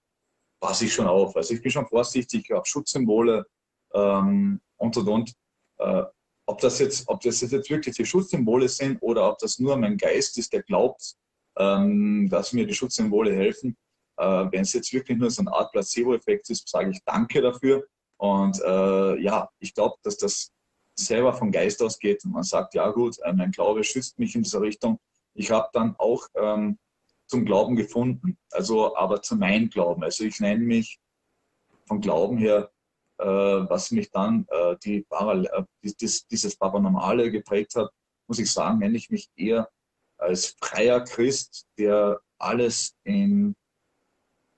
passe ich schon auf. Also ich bin schon vorsichtig, ich habe Schutzsymbole ähm, und und und. Äh, ob das, jetzt, ob das jetzt wirklich die Schutzsymbole sind oder ob das nur mein Geist ist, der glaubt, ähm, dass mir die Schutzsymbole helfen. Äh, Wenn es jetzt wirklich nur so eine Art Placebo-Effekt ist, sage ich Danke dafür. Und äh, ja, ich glaube, dass das selber vom Geist ausgeht und man sagt, ja gut, äh, mein Glaube schützt mich in dieser Richtung. Ich habe dann auch ähm, zum Glauben gefunden, also aber zu meinem Glauben. Also ich nenne mich vom Glauben her was mich dann äh, die äh, dieses, dieses Paranormale geprägt hat, muss ich sagen, nenne ich mich eher als freier Christ, der alles in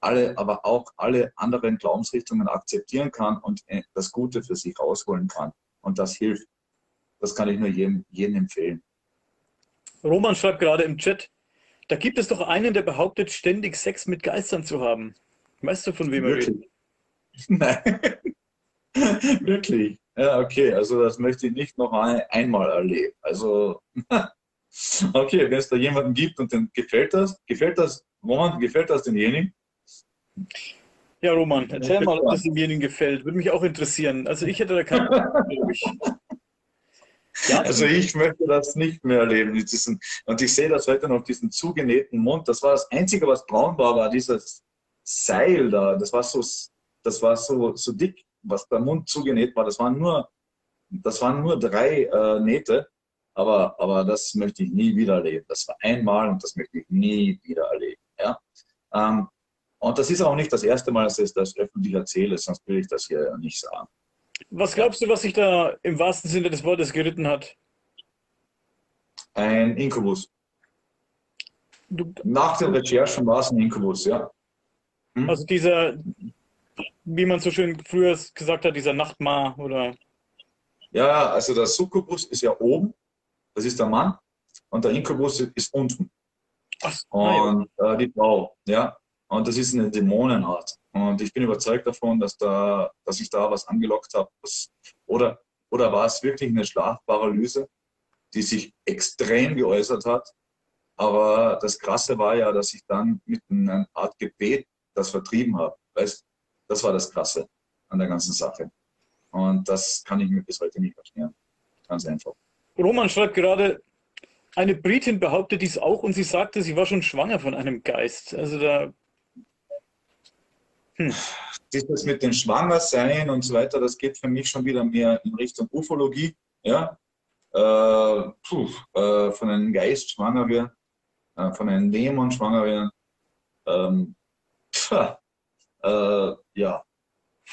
alle, aber auch alle anderen Glaubensrichtungen akzeptieren kann und das Gute für sich rausholen kann. Und das hilft. Das kann ich nur jedem, jedem empfehlen. Roman schreibt gerade im Chat, da gibt es doch einen, der behauptet, ständig Sex mit Geistern zu haben. Weißt du, von wem er redet? Nein. Wirklich? Ja, okay. Also das möchte ich nicht noch ein, einmal erleben. Also, okay, wenn es da jemanden gibt und dann gefällt das, gefällt das, Roman, gefällt das denjenigen? Ja, Roman, erzähl mal, ob das demjenigen gefällt. Würde mich auch interessieren. Also ich hätte da keine Ahnung, ich. Ja, also ich möchte das nicht mehr erleben. Diesen, und ich sehe das heute noch, diesen zugenähten Mund. Das war das Einzige, was braun war, war dieses Seil da. Das war so, das war so, so dick was der Mund zugenäht war, das waren nur, das waren nur drei äh, Nähte, aber, aber das möchte ich nie wieder erleben. Das war einmal und das möchte ich nie wieder erleben. Ja? Ähm, und das ist auch nicht das erste Mal, dass ich das öffentlich erzähle, sonst will ich das hier nicht sagen. Was glaubst du, was sich da im wahrsten Sinne des Wortes geritten hat? Ein Inkubus. Du, Nach den Recherchen war es ein Inkubus, ja. Hm? Also dieser, wie man so schön früher gesagt hat, dieser Nachtmar oder. Ja, also der Succubus ist ja oben, das ist der Mann, und der Inkubus ist unten. Ach, und äh, die Frau, ja. Und das ist eine Dämonenart. Und ich bin überzeugt davon, dass, da, dass ich da was angelockt habe. Oder, oder war es wirklich eine Schlafparalyse, die sich extrem geäußert hat? Aber das Krasse war ja, dass ich dann mit einer Art Gebet das vertrieben habe. Weißt das war das Krasse an der ganzen Sache. Und das kann ich mir bis heute nicht erklären. Ganz einfach. Roman schreibt gerade, eine Britin behauptet dies auch und sie sagte, sie war schon schwanger von einem Geist. Also da. Hm. Dieses mit dem Schwangersein und so weiter, das geht für mich schon wieder mehr in Richtung Ufologie. Ja? Äh, puh, äh, von einem Geist schwanger werden, äh, von einem Dämon schwanger werden. Ähm, äh, ja.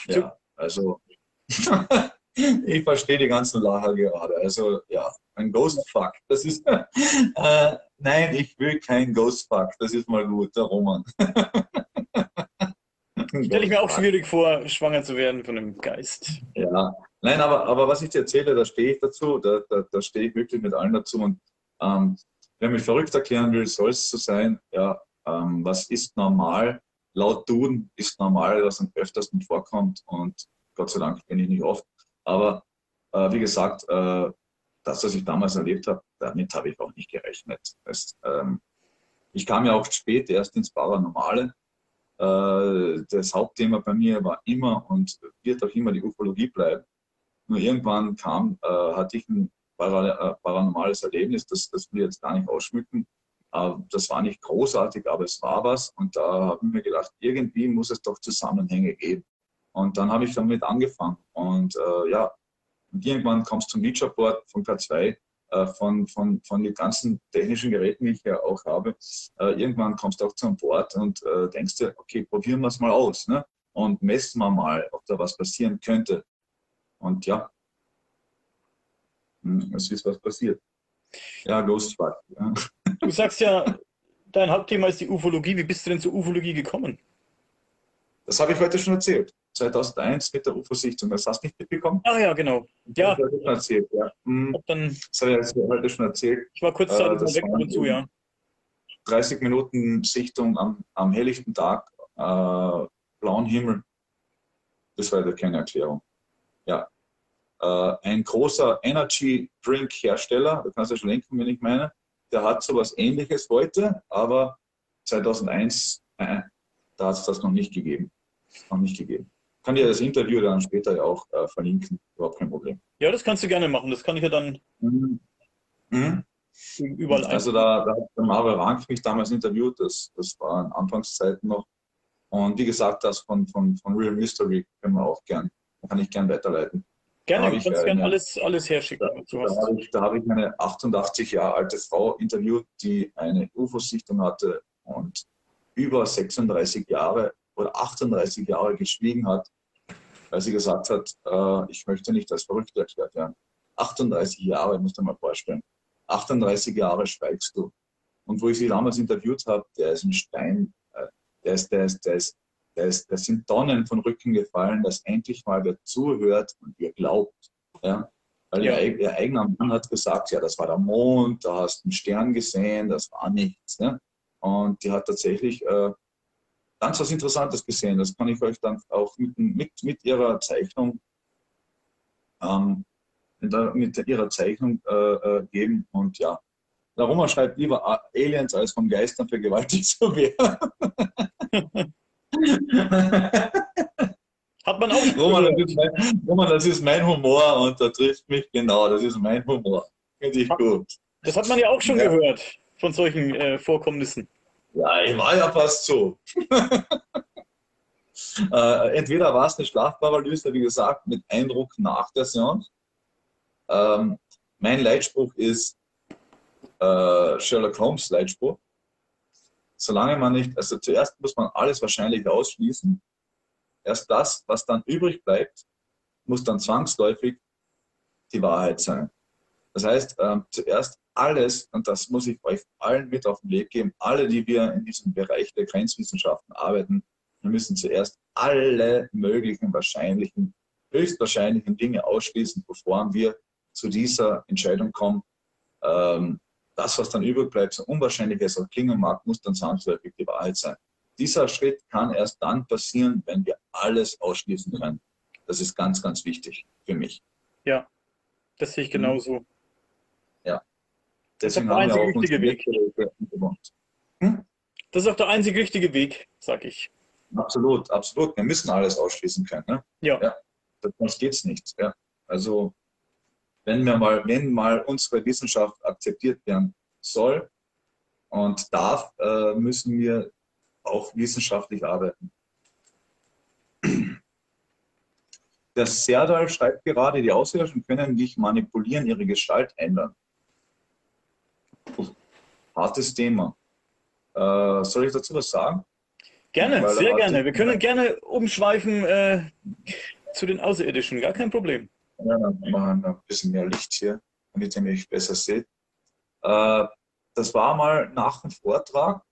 ja, also ich verstehe die ganzen Lacher gerade. Also ja, ein Ghostfuck. Das ist äh, nein, ich will kein Ghostfuck. Das ist mal gut, der Roman. Stelle ich mir auch schwierig vor, schwanger zu werden von einem Geist. Ja, nein, aber, aber was ich dir erzähle, da stehe ich dazu, da, da, da stehe ich wirklich mit allen dazu. Und ähm, wer mich verrückt erklären will, soll es so sein, ja, ähm, was ist normal? Laut Duden ist normal, was am öftersten vorkommt und Gott sei Dank bin ich nicht oft. Aber äh, wie gesagt, äh, das, was ich damals erlebt habe, damit habe ich auch nicht gerechnet. Das, ähm, ich kam ja auch spät erst ins Paranormale. Äh, das Hauptthema bei mir war immer und wird auch immer die Ufologie bleiben. Nur irgendwann kam, äh, hatte ich ein äh, paranormales Erlebnis, das, das will ich jetzt gar nicht ausschmücken. Äh, das war nicht großartig, aber es war was. Und da haben wir gedacht, irgendwie muss es doch Zusammenhänge geben. Und dann habe ich damit angefangen. Und äh, ja, und irgendwann kommst du zum Leaderboard von K2, äh, von, von, von den ganzen technischen Geräten, die ich ja auch habe. Äh, irgendwann kommst du auch zum Board und äh, denkst dir, okay, probieren wir es mal aus. Ne? Und messen wir mal, ob da was passieren könnte. Und ja, hm, es ist was passiert. Ja, Ghostfuck. Ja. Du sagst ja, dein Hauptthema ist die Ufologie. Wie bist du denn zur Ufologie gekommen? Das habe ich heute schon erzählt. 2001 mit der UFO-Sichtung. Das hast du nicht mitbekommen? Ach ja, genau. Ja. Das habe ich schon erzählt, ja. Hm, Dann, Das habe ich heute schon erzählt. ich war kurzzeitig Äh, mal das weg zu, ja. 30 Minuten Sichtung am, am helllichten Tag, äh, blauen Himmel. Das war ja keine Erklärung. Ja. Äh, ein großer Energy Drink Hersteller, du kannst ja schon lenken, wenn ich meine, der hat sowas ähnliches heute, aber 2001, äh, da hat es das noch nicht gegeben. Noch nicht gegeben. Kann dir das Interview dann später ja auch äh, verlinken, überhaupt kein Problem. Ja, das kannst du gerne machen. Das kann ich ja dann Mhm. Mhm. überall ein. Also da, da hat der Marvel Rank mich damals interviewt, das, das war in Anfangszeiten noch. Und wie gesagt, das von, von, von Real Mystery können wir auch gern, kann ich gern weiterleiten. Gerne, hab ich, kannst gerne alles, alles herschicken. Da, da habe ich, da habe ich eine 88 Jahre alte Frau interviewt, die eine UFO-Sichtung hatte und über 36 Jahre oder 38 Jahre geschwiegen hat, weil sie gesagt hat, äh, ich möchte nicht als verrückt erklärt werden. 38 Jahre, musst du dir mal vorstellen. 38 Jahre schweigst du. Und wo ich sie damals interviewt habe, der ist ein Stein, äh, der ist, der ist, der ist, ist, das sind Tonnen von Rücken gefallen, dass endlich mal wer zuhört und ihr glaubt. Ja? Weil Ja. ihr, ihr eigener Mann hat gesagt, ja, das war der Mond, da hast du einen Stern gesehen, das war nichts. Ne? Und die hat tatsächlich äh, ganz was Interessantes gesehen. Das kann ich euch dann auch mit, mit, mit ihrer Zeichnung ähm, mit, ihrer Zeichnung äh, äh, geben. Und ja, der Roma schreibt lieber Aliens als von Geistern vergewaltigt zu werden. Hat man auch Roman, das gehört. ist mein, Roman, das ist mein Humor und da trifft mich genau. Das ist mein Humor. Finde ich gut. Das hat man ja auch schon Ja. gehört von solchen äh, Vorkommnissen. Ja, ich war ja fast so. äh, entweder war es eine Schlafparalyse, wie gesagt, mit Eindruck nach der Seance. Ähm, mein Leitspruch ist äh, Sherlock Holmes Leitspruch. Solange man nicht, also zuerst muss man alles wahrscheinlich ausschließen. Erst das, was dann übrig bleibt, muss dann zwangsläufig die Wahrheit sein. Das heißt, ähm, zuerst alles, und das muss ich euch allen mit auf den Weg geben, alle, die wir in diesem Bereich der Grenzwissenschaften arbeiten, wir müssen zuerst alle möglichen wahrscheinlichen, höchstwahrscheinlichen Dinge ausschließen, bevor wir zu dieser Entscheidung kommen. Ähm, das, was dann übrig bleibt, so unwahrscheinlich es auch klingen mag, muss dann zwangsläufig die Wahrheit sein. Dieser Schritt kann erst dann passieren, wenn wir alles ausschließen können. Das ist ganz, ganz wichtig für mich. Ja, das sehe ich genauso. Deswegen der haben wir einzige auch richtige Weg. Eingebaut. Das ist auch der einzig richtige Weg, sag ich. Absolut, absolut. Wir müssen alles ausschließen können. Ne? Ja. ja. Sonst geht's nicht. Ja. Also wenn wir mal, wenn mal unsere Wissenschaft akzeptiert werden soll und darf, äh, müssen wir auch wissenschaftlich arbeiten. Der Serdal schreibt gerade, die Außerirdischen können dich manipulieren, ihre Gestalt ändern. Puh, hartes Thema. Äh, soll ich dazu was sagen? Gerne, Weil sehr gerne. Wir können gerne umschweifen äh, zu den Außerirdischen, gar kein Problem. Ja, dann machen wir ein bisschen mehr Licht hier, damit ihr mich besser seht. Äh, das war mal nach dem Vortrag.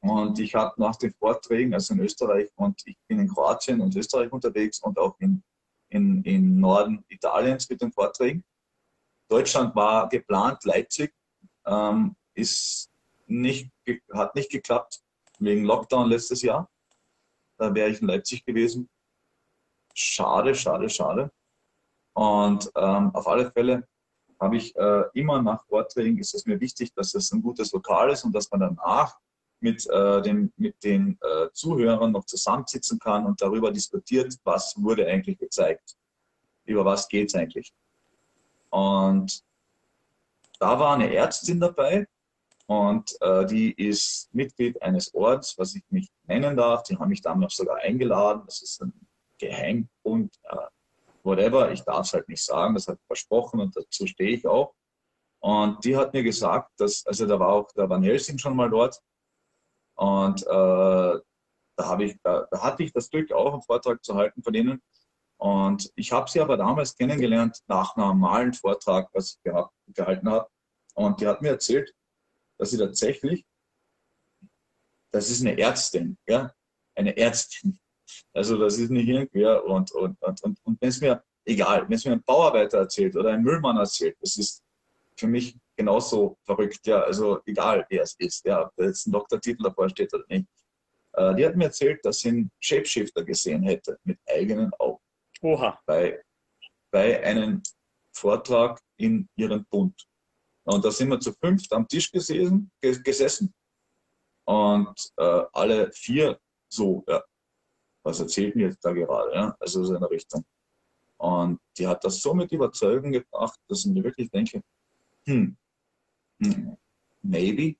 Und ich habe nach den Vorträgen, also in Österreich und ich bin in Kroatien und Österreich unterwegs und auch in, in, in Norden Italiens mit den Vorträgen. Deutschland war geplant, Leipzig ähm, ist nicht, hat nicht geklappt wegen Lockdown letztes Jahr. Da wäre ich in Leipzig gewesen. Schade, schade, schade. Und ähm, auf alle Fälle habe ich äh, immer nach Vorträgen, ist es mir wichtig, dass es ein gutes Lokal ist und dass man danach mit, äh, den, mit den äh, Zuhörern noch zusammensitzen kann und darüber diskutiert, was wurde eigentlich gezeigt. Über was geht es eigentlich. Und da war eine Ärztin dabei und äh, die ist Mitglied eines Orts, was ich nicht nennen darf. Die haben mich damals sogar eingeladen. Das ist ein Geheimbund, äh, whatever. Ich darf es halt nicht sagen, das hat versprochen und dazu stehe ich auch. Und die hat mir gesagt, dass, also da war auch der Van Helsing schon mal dort. Und äh, da, ich, da, da hatte ich das Glück, auch einen Vortrag zu halten von denen. Und ich habe sie aber damals kennengelernt nach einem normalen Vortrag, was ich gehabt, gehalten habe. Und die hat mir erzählt, dass sie tatsächlich, das ist eine Ärztin, ja, eine Ärztin. Also das ist nicht irgendwer und, und, und, und, und wenn es mir, egal, wenn es mir ein Bauarbeiter erzählt oder ein Müllmann erzählt, das ist für mich genauso verrückt, ja, also egal wer es ist, ja, ob jetzt ein Doktortitel davor steht oder nicht. Äh, die hat mir erzählt, dass sie einen Shapeshifter gesehen hätte mit eigenen Augen. Oha. Bei, bei einem Vortrag in ihrem Bund. Und da sind wir zu fünft am Tisch gesessen, gesessen und äh, alle vier so, ja, was erzählt mir jetzt da gerade, ja? also so in der Richtung. Und die hat das so mit Überzeugung gebracht, dass ich mir wirklich denke, hm, hm maybe.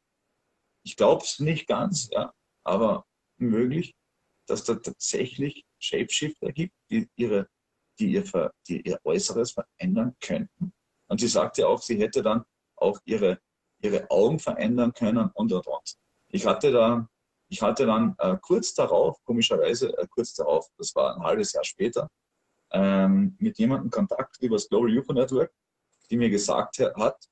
Ich glaube es nicht ganz, ja, aber möglich, dass da tatsächlich Shapeshifter gibt, die, ihre, die, ihr, die ihr Äußeres verändern könnten. Und sie sagte auch, sie hätte dann auch ihre, ihre Augen verändern können und und und. Ich hatte da, ich hatte dann äh, kurz darauf, komischerweise äh, kurz darauf, das war ein halbes Jahr später, ähm, mit jemandem Kontakt über das Global UFO Network, die mir gesagt hat,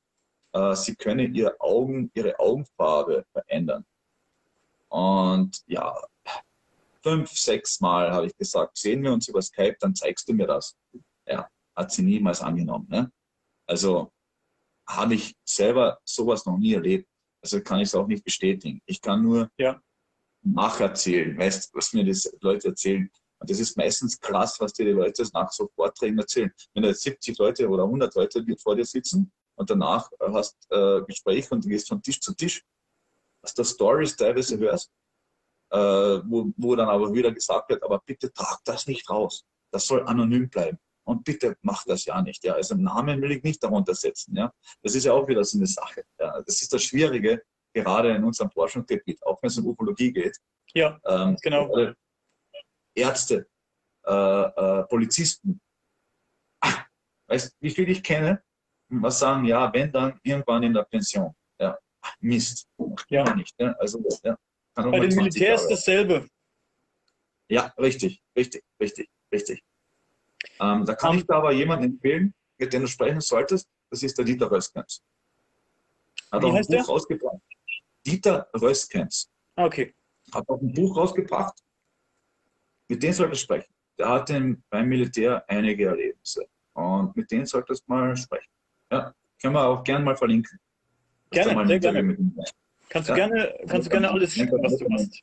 äh, sie könne ihre Augen, ihre Augenfarbe verändern. Und ja, fünf, sechs Mal habe ich gesagt, sehen wir uns über Skype, dann zeigst du mir das. Ja, hat sie niemals angenommen. Ne? Also habe ich selber sowas noch nie erlebt. Also kann ich es auch nicht bestätigen. Ich kann nur ja. Nacherzählen, weißt was mir die Leute erzählen. Und das ist meistens krass, was dir die Leute nach so Vorträgen erzählen. Wenn da jetzt 70 Leute oder 100 Leute vor dir sitzen und danach hast äh, Gespräch und du gehst von Tisch zu Tisch, was du Stories teilweise hörst, äh, wo, wo dann aber wieder gesagt wird, aber bitte trag das nicht raus. Das soll anonym bleiben. Und bitte mach das ja nicht. Ja. Also Namen will ich nicht darunter setzen. Ja. Das ist ja auch wieder so eine Sache. Ja. Das ist das Schwierige, gerade in unserem Forschungsgebiet, auch wenn es um Ufologie geht. Ja, ähm, genau. Ärzte, äh, äh, Polizisten. Ach, weißt wie viele ich kenne, was sagen, ja, wenn dann irgendwann in der Pension. Ja, Mist. Ja. Nicht, ja. Also, ja. Bei den Militär ist dasselbe. Ja, richtig, richtig, richtig, richtig. Ähm, da kann um, ich da aber jemanden empfehlen, mit dem du sprechen solltest. Das ist der Dieter Röskens. Hat auch ein Buch der? rausgebracht. Dieter Röskens. Okay. Hat auch ein Buch rausgebracht. Mit dem solltest du sprechen. Der hat beim Militär einige Erlebnisse. Und mit denen solltest du mal sprechen. Ja, können wir auch gerne mal verlinken. Gerne, sehr gerne. Kannst du ja. gerne, kannst du gerne alles schicken, was du hast.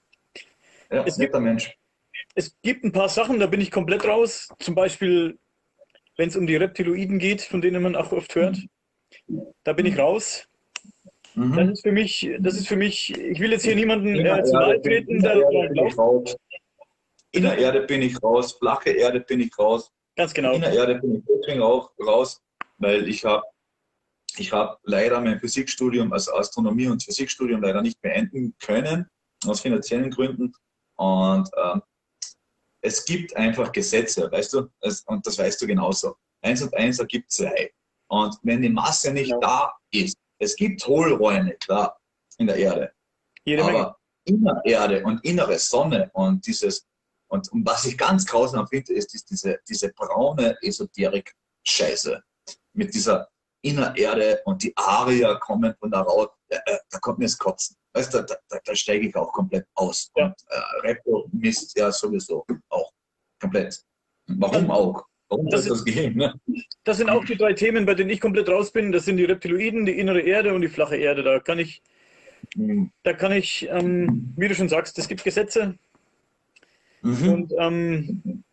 Ja, es gibt, Mensch. Es gibt ein paar Sachen, da bin ich komplett raus. Zum Beispiel, wenn es um die Reptiloiden geht, von denen man auch oft hört. Da bin ich raus. Mhm. Das ist für mich, das ist für mich, ich will jetzt hier niemanden äh, zu nahe treten, der. In der Erde bin ich raus, flache Erde bin ich raus. Ganz genau. In der Erde bin ich deswegen auch raus, weil ich habe ich habe leider mein Physikstudium, also Astronomie und Physikstudium leider nicht beenden können, aus finanziellen Gründen. Und ähm, es gibt einfach Gesetze, weißt du, es, und das weißt du genauso. Eins und eins ergibt zwei. Und wenn die Masse nicht ja. da ist, es gibt Hohlräume, klar, in der Erde. Jede aber Menge. Erde und innere Sonne und dieses, und, und was ich ganz grausam finde, ist, ist diese, diese braune Esoterik-Scheiße. Mit dieser Innererde und die Arier kommen von da raus, äh, da kommt mir das Kotzen. Weißt du, da, da, da steige ich auch komplett aus. Ja. Und äh, Repo Mist ja sowieso auch komplett. Warum auch? Warum das, das Gehirn? Ne? Das sind auch die drei Themen, bei denen ich komplett raus bin. Das sind die Reptiloiden, die innere Erde und die flache Erde. Da kann ich, mhm. da kann ich, ähm, wie du schon sagst, es gibt Gesetze. Mhm. Und ähm,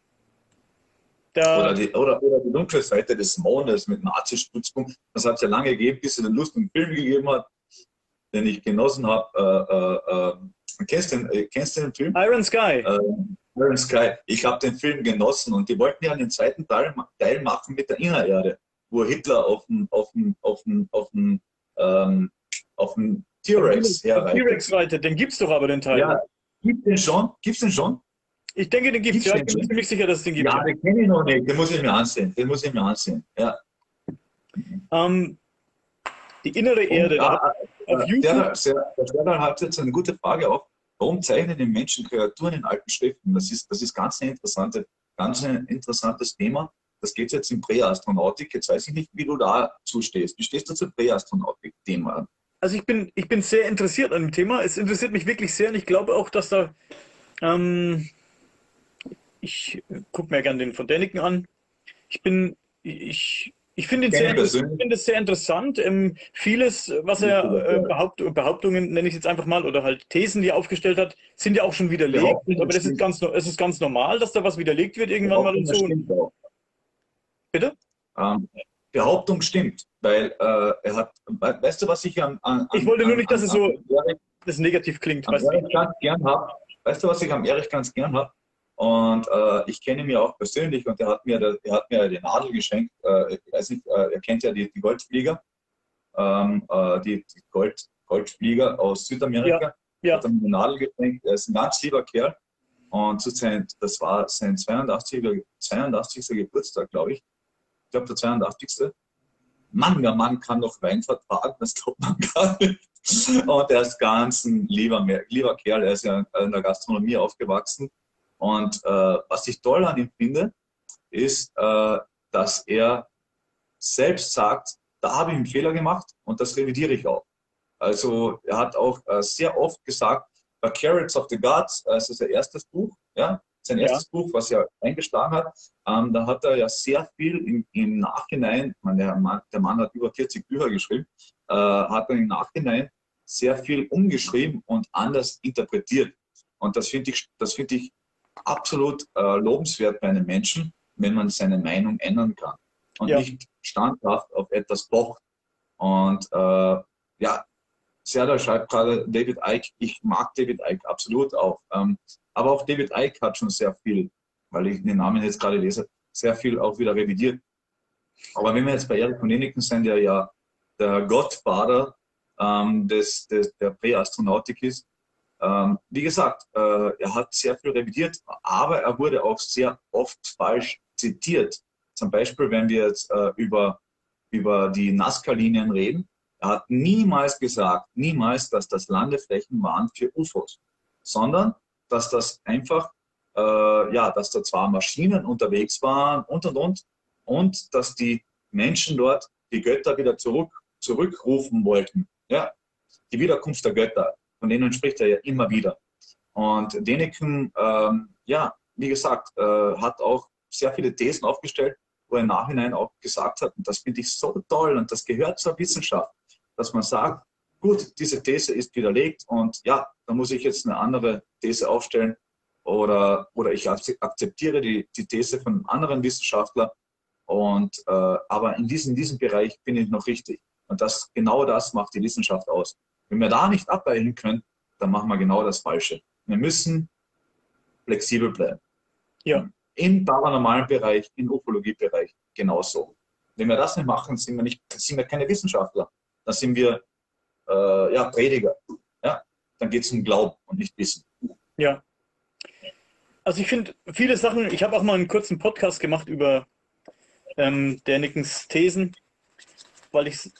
oder, die, oder, oder, die, dunkle Seite des Mondes mit Nazi-Stützpunkt. Das hat es ja lange gegeben, bis es einen lustigen Film gegeben hat, den ich genossen habe. Äh, äh, äh, kennst, du den, äh, kennst du den Film? Iron Sky. Äh, Iron Sky. Ich habe den Film genossen und die wollten ja einen zweiten Teil, Teil machen mit der Innererde, wo Hitler auf dem auf dem, auf dem, auf dem, ähm, auf dem T-Rex herreitet. T-Rex reitet, den gibt es doch aber den Teil. Ja, gibt den schon? Gibt's den schon? Ich denke, den gibt es. Ja, ich bin ziemlich sicher, dass es den gibt. Ja, den kenne ich noch nicht. Den muss ich mir ansehen. Den muss ich mir ansehen. Ja. Ähm, die innere Erde. Und, da, äh, auf YouTube. Der, der, der hat jetzt eine gute Frage auf. Warum zeichnen die Menschen Kreaturen in alten Schriften? Das ist, das ist ganz, eine interessante, ganz ein interessantes Thema. Das geht jetzt in Präastronautik. Jetzt weiß ich nicht, wie du da zustehst. Wie stehst du zum Präastronautik-Thema? Also ich bin, ich bin sehr interessiert an dem Thema. Es interessiert mich wirklich sehr und ich glaube auch, dass da Ähm, ich gucke mir gerne den von Däniken an. Ich bin, ich, ich finde es sehr, find sehr, interessant. Ähm, vieles, was er äh, Behaupt, Behauptungen, nenne ich jetzt einfach mal, oder halt Thesen, die er aufgestellt hat, sind ja auch schon widerlegt. Aber das ist ganz, es ist ganz normal, dass da was widerlegt wird irgendwann mal und so. Bitte? Ähm, Behauptung stimmt, weil äh, er hat, weißt du, was ich an. an ich wollte nur nicht, dass es so Erich, das negativ klingt. Weißt, du? Ganz gern hab, weißt du, was ich am Erich ganz gern habe? Und äh, ich kenne ihn ja auch persönlich und er hat mir, der, er hat mir die Nadel geschenkt. Äh, ich weiß nicht, äh, er kennt ja die, die Goldflieger, ähm, äh, die, die Gold, Goldflieger aus Südamerika. Ja, ja. Hat er mir eine Nadel geschenkt. Er ist ein ganz lieber Kerl. Und zu sein, das war sein 82. 82. Geburtstag, glaube ich. Ich glaube, der 82. Mann, der Mann kann noch Wein vertragen, das glaubt man gar nicht. Und er ist ganz ein lieber, lieber Kerl. Er ist ja in der Gastronomie aufgewachsen und äh, was ich toll an ihm finde, ist, äh, dass er selbst sagt, da habe ich einen Fehler gemacht und das revidiere ich auch. Also er hat auch äh, sehr oft gesagt, bei Carrots of the Gods, das ist sein erstes Buch, ja, sein erstes ja. Buch, was er eingeschlagen hat, ähm, da hat er ja sehr viel im, im Nachhinein, meine, der, Mann, der Mann hat über 40 Bücher geschrieben, äh, hat er im Nachhinein sehr viel umgeschrieben und anders interpretiert. Und das finde ich, das finde ich absolut äh, lobenswert bei einem Menschen, wenn man seine Meinung ändern kann und ja. nicht standhaft auf etwas pocht. Und äh, ja, Serdar schreibt gerade David Icke, ich mag David Icke absolut auch. Ähm, aber auch David Icke hat schon sehr viel, weil ich den Namen jetzt gerade lese, sehr viel auch wieder revidiert. Aber wenn wir jetzt bei Erik von sind, der ja der Gottvater ähm, des, des, der Präastronautik ist, ähm, wie gesagt, äh, er hat sehr viel revidiert, aber er wurde auch sehr oft falsch zitiert. Zum Beispiel, wenn wir jetzt äh, über, über die Nazca-Linien reden, er hat niemals gesagt, niemals, dass das Landeflächen waren für UFOs, sondern dass das einfach, äh, ja, dass da zwar Maschinen unterwegs waren und und und und dass die Menschen dort die Götter wieder zurück, zurückrufen wollten. Ja, die Wiederkunft der Götter von denen spricht er ja immer wieder. Und Deniken, ähm, ja, wie gesagt, äh, hat auch sehr viele Thesen aufgestellt, wo er im Nachhinein auch gesagt hat, und das finde ich so toll und das gehört zur Wissenschaft, dass man sagt, gut, diese These ist widerlegt und ja, da muss ich jetzt eine andere These aufstellen oder, oder ich akzeptiere die, die These von einem anderen Wissenschaftler. Und, äh, aber in diesem, in diesem Bereich bin ich noch richtig. Und das, genau das macht die Wissenschaft aus. Wenn wir da nicht abweichen können, dann machen wir genau das Falsche. Wir müssen flexibel bleiben. Ja. Im paranormalen Bereich, im Ufologiebereich genauso. Wenn wir das nicht machen, sind wir, nicht, sind wir keine Wissenschaftler. Dann sind wir äh, ja, Prediger. Ja? Dann geht es um Glauben und nicht Wissen. Ja. Also ich finde viele Sachen, ich habe auch mal einen kurzen Podcast gemacht über ähm, Nickens Thesen, weil ich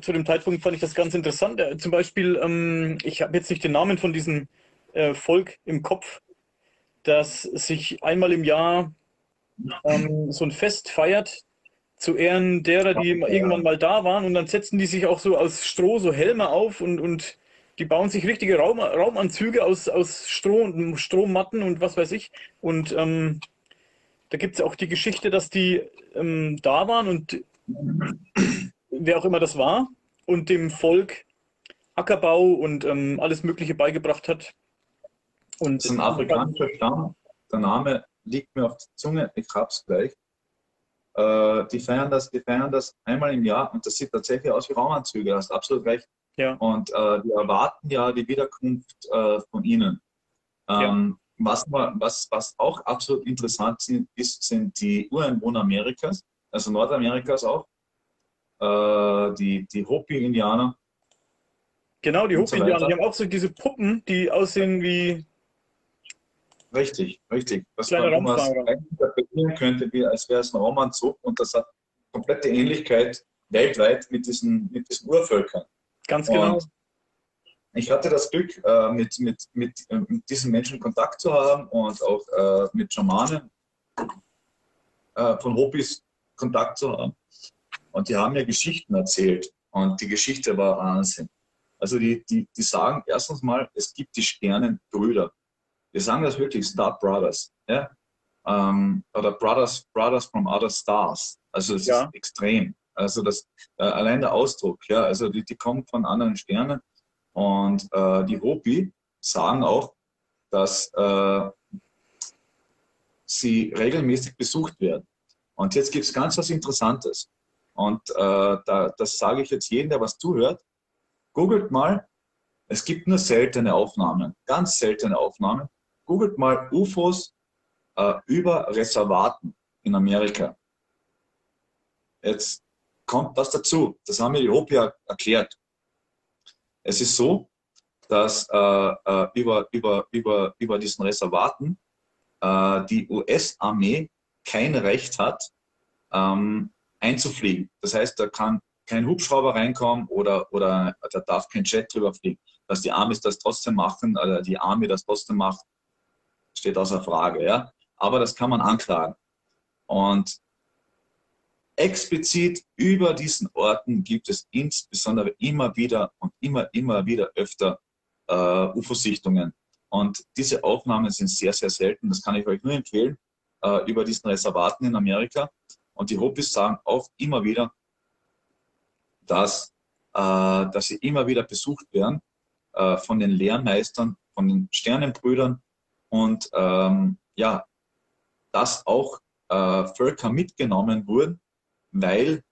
zu dem Zeitpunkt fand ich das ganz interessant. Äh, zum Beispiel, ähm, ich habe jetzt nicht den Namen von diesem äh, Volk im Kopf, das sich einmal im Jahr ähm, so ein Fest feiert zu Ehren derer, die irgendwann mal da waren. Und dann setzen die sich auch so aus Stroh so Helme auf und, und die bauen sich richtige Raum, Raumanzüge aus, aus Stroh und Strohmatten und was weiß ich. Und ähm, da gibt es auch die Geschichte, dass die ähm, da waren und wer auch immer das war, und dem Volk Ackerbau und ähm, alles Mögliche beigebracht hat. Und das ist ein afrikanischer Stamm. Der Name liegt mir auf der Zunge, ich hab's gleich. Äh, die, feiern das, die feiern das einmal im Jahr und das sieht tatsächlich aus wie Raumanzüge, du hast absolut recht. Ja. Und äh, wir erwarten ja die Wiederkunft äh, von ihnen. Ähm, ja. was, was, was auch absolut interessant sind, ist, sind die Ureinwohner Amerikas, also Nordamerikas auch äh, die, die Hopi-Indianer. Genau, die Hopi-Indianer, so die haben auch so diese Puppen, die aussehen wie. Richtig, richtig. Was man interpretieren könnte, wie als wäre es ein Romanzug und das hat komplette Ähnlichkeit weltweit mit diesen, mit diesen Urvölkern. Ganz genau. Und ich hatte das Glück, äh, mit, mit, mit, äh, mit, diesen Menschen Kontakt zu haben und auch äh, mit Schamanen von Hopis Kontakt zu haben. Und die haben mir Geschichten erzählt. Und die Geschichte war Wahnsinn. Also die, die, die sagen erstens mal, es gibt die Sternenbrüder. wir sagen das wirklich Star Brothers, ja? Ähm, oder Brothers, Brothers from Other Stars. Also es Ja. ist extrem. Also das äh, allein der Ausdruck, ja, also die, die kommen von anderen Sternen und äh, die Hopi sagen auch, dass äh, sie regelmäßig besucht werden. Und jetzt gibt es ganz was Interessantes. Und äh, da, das sage ich jetzt jedem, der was zuhört. Googelt mal, es gibt nur seltene Aufnahmen, ganz seltene Aufnahmen. Googelt mal UFOs äh, über Reservaten in Amerika. Jetzt kommt was dazu. Das haben mir die Hopi er- erklärt. Es ist so, dass äh, äh, über, über, über, über diesen Reservaten äh, die US-Armee kein Recht hat, ähm, einzufliegen. Das heißt, da kann kein Hubschrauber reinkommen oder, oder da darf kein Jet drüber fliegen. Dass die Amis das trotzdem machen, oder die Army das trotzdem macht, steht außer Frage. Ja? Aber das kann man anklagen. Und explizit über diesen Orten gibt es insbesondere immer wieder und immer, immer wieder öfter äh, UFO-Sichtungen. Und diese Aufnahmen sind sehr, sehr selten. Das kann ich euch nur empfehlen, äh, über diesen Reservaten in Amerika. Und die Hopis sagen auch immer wieder, dass, äh, dass sie immer wieder besucht werden äh, von den Lehrmeistern, von den Sternenbrüdern und ähm, ja, dass auch äh, Völker mitgenommen wurden, weil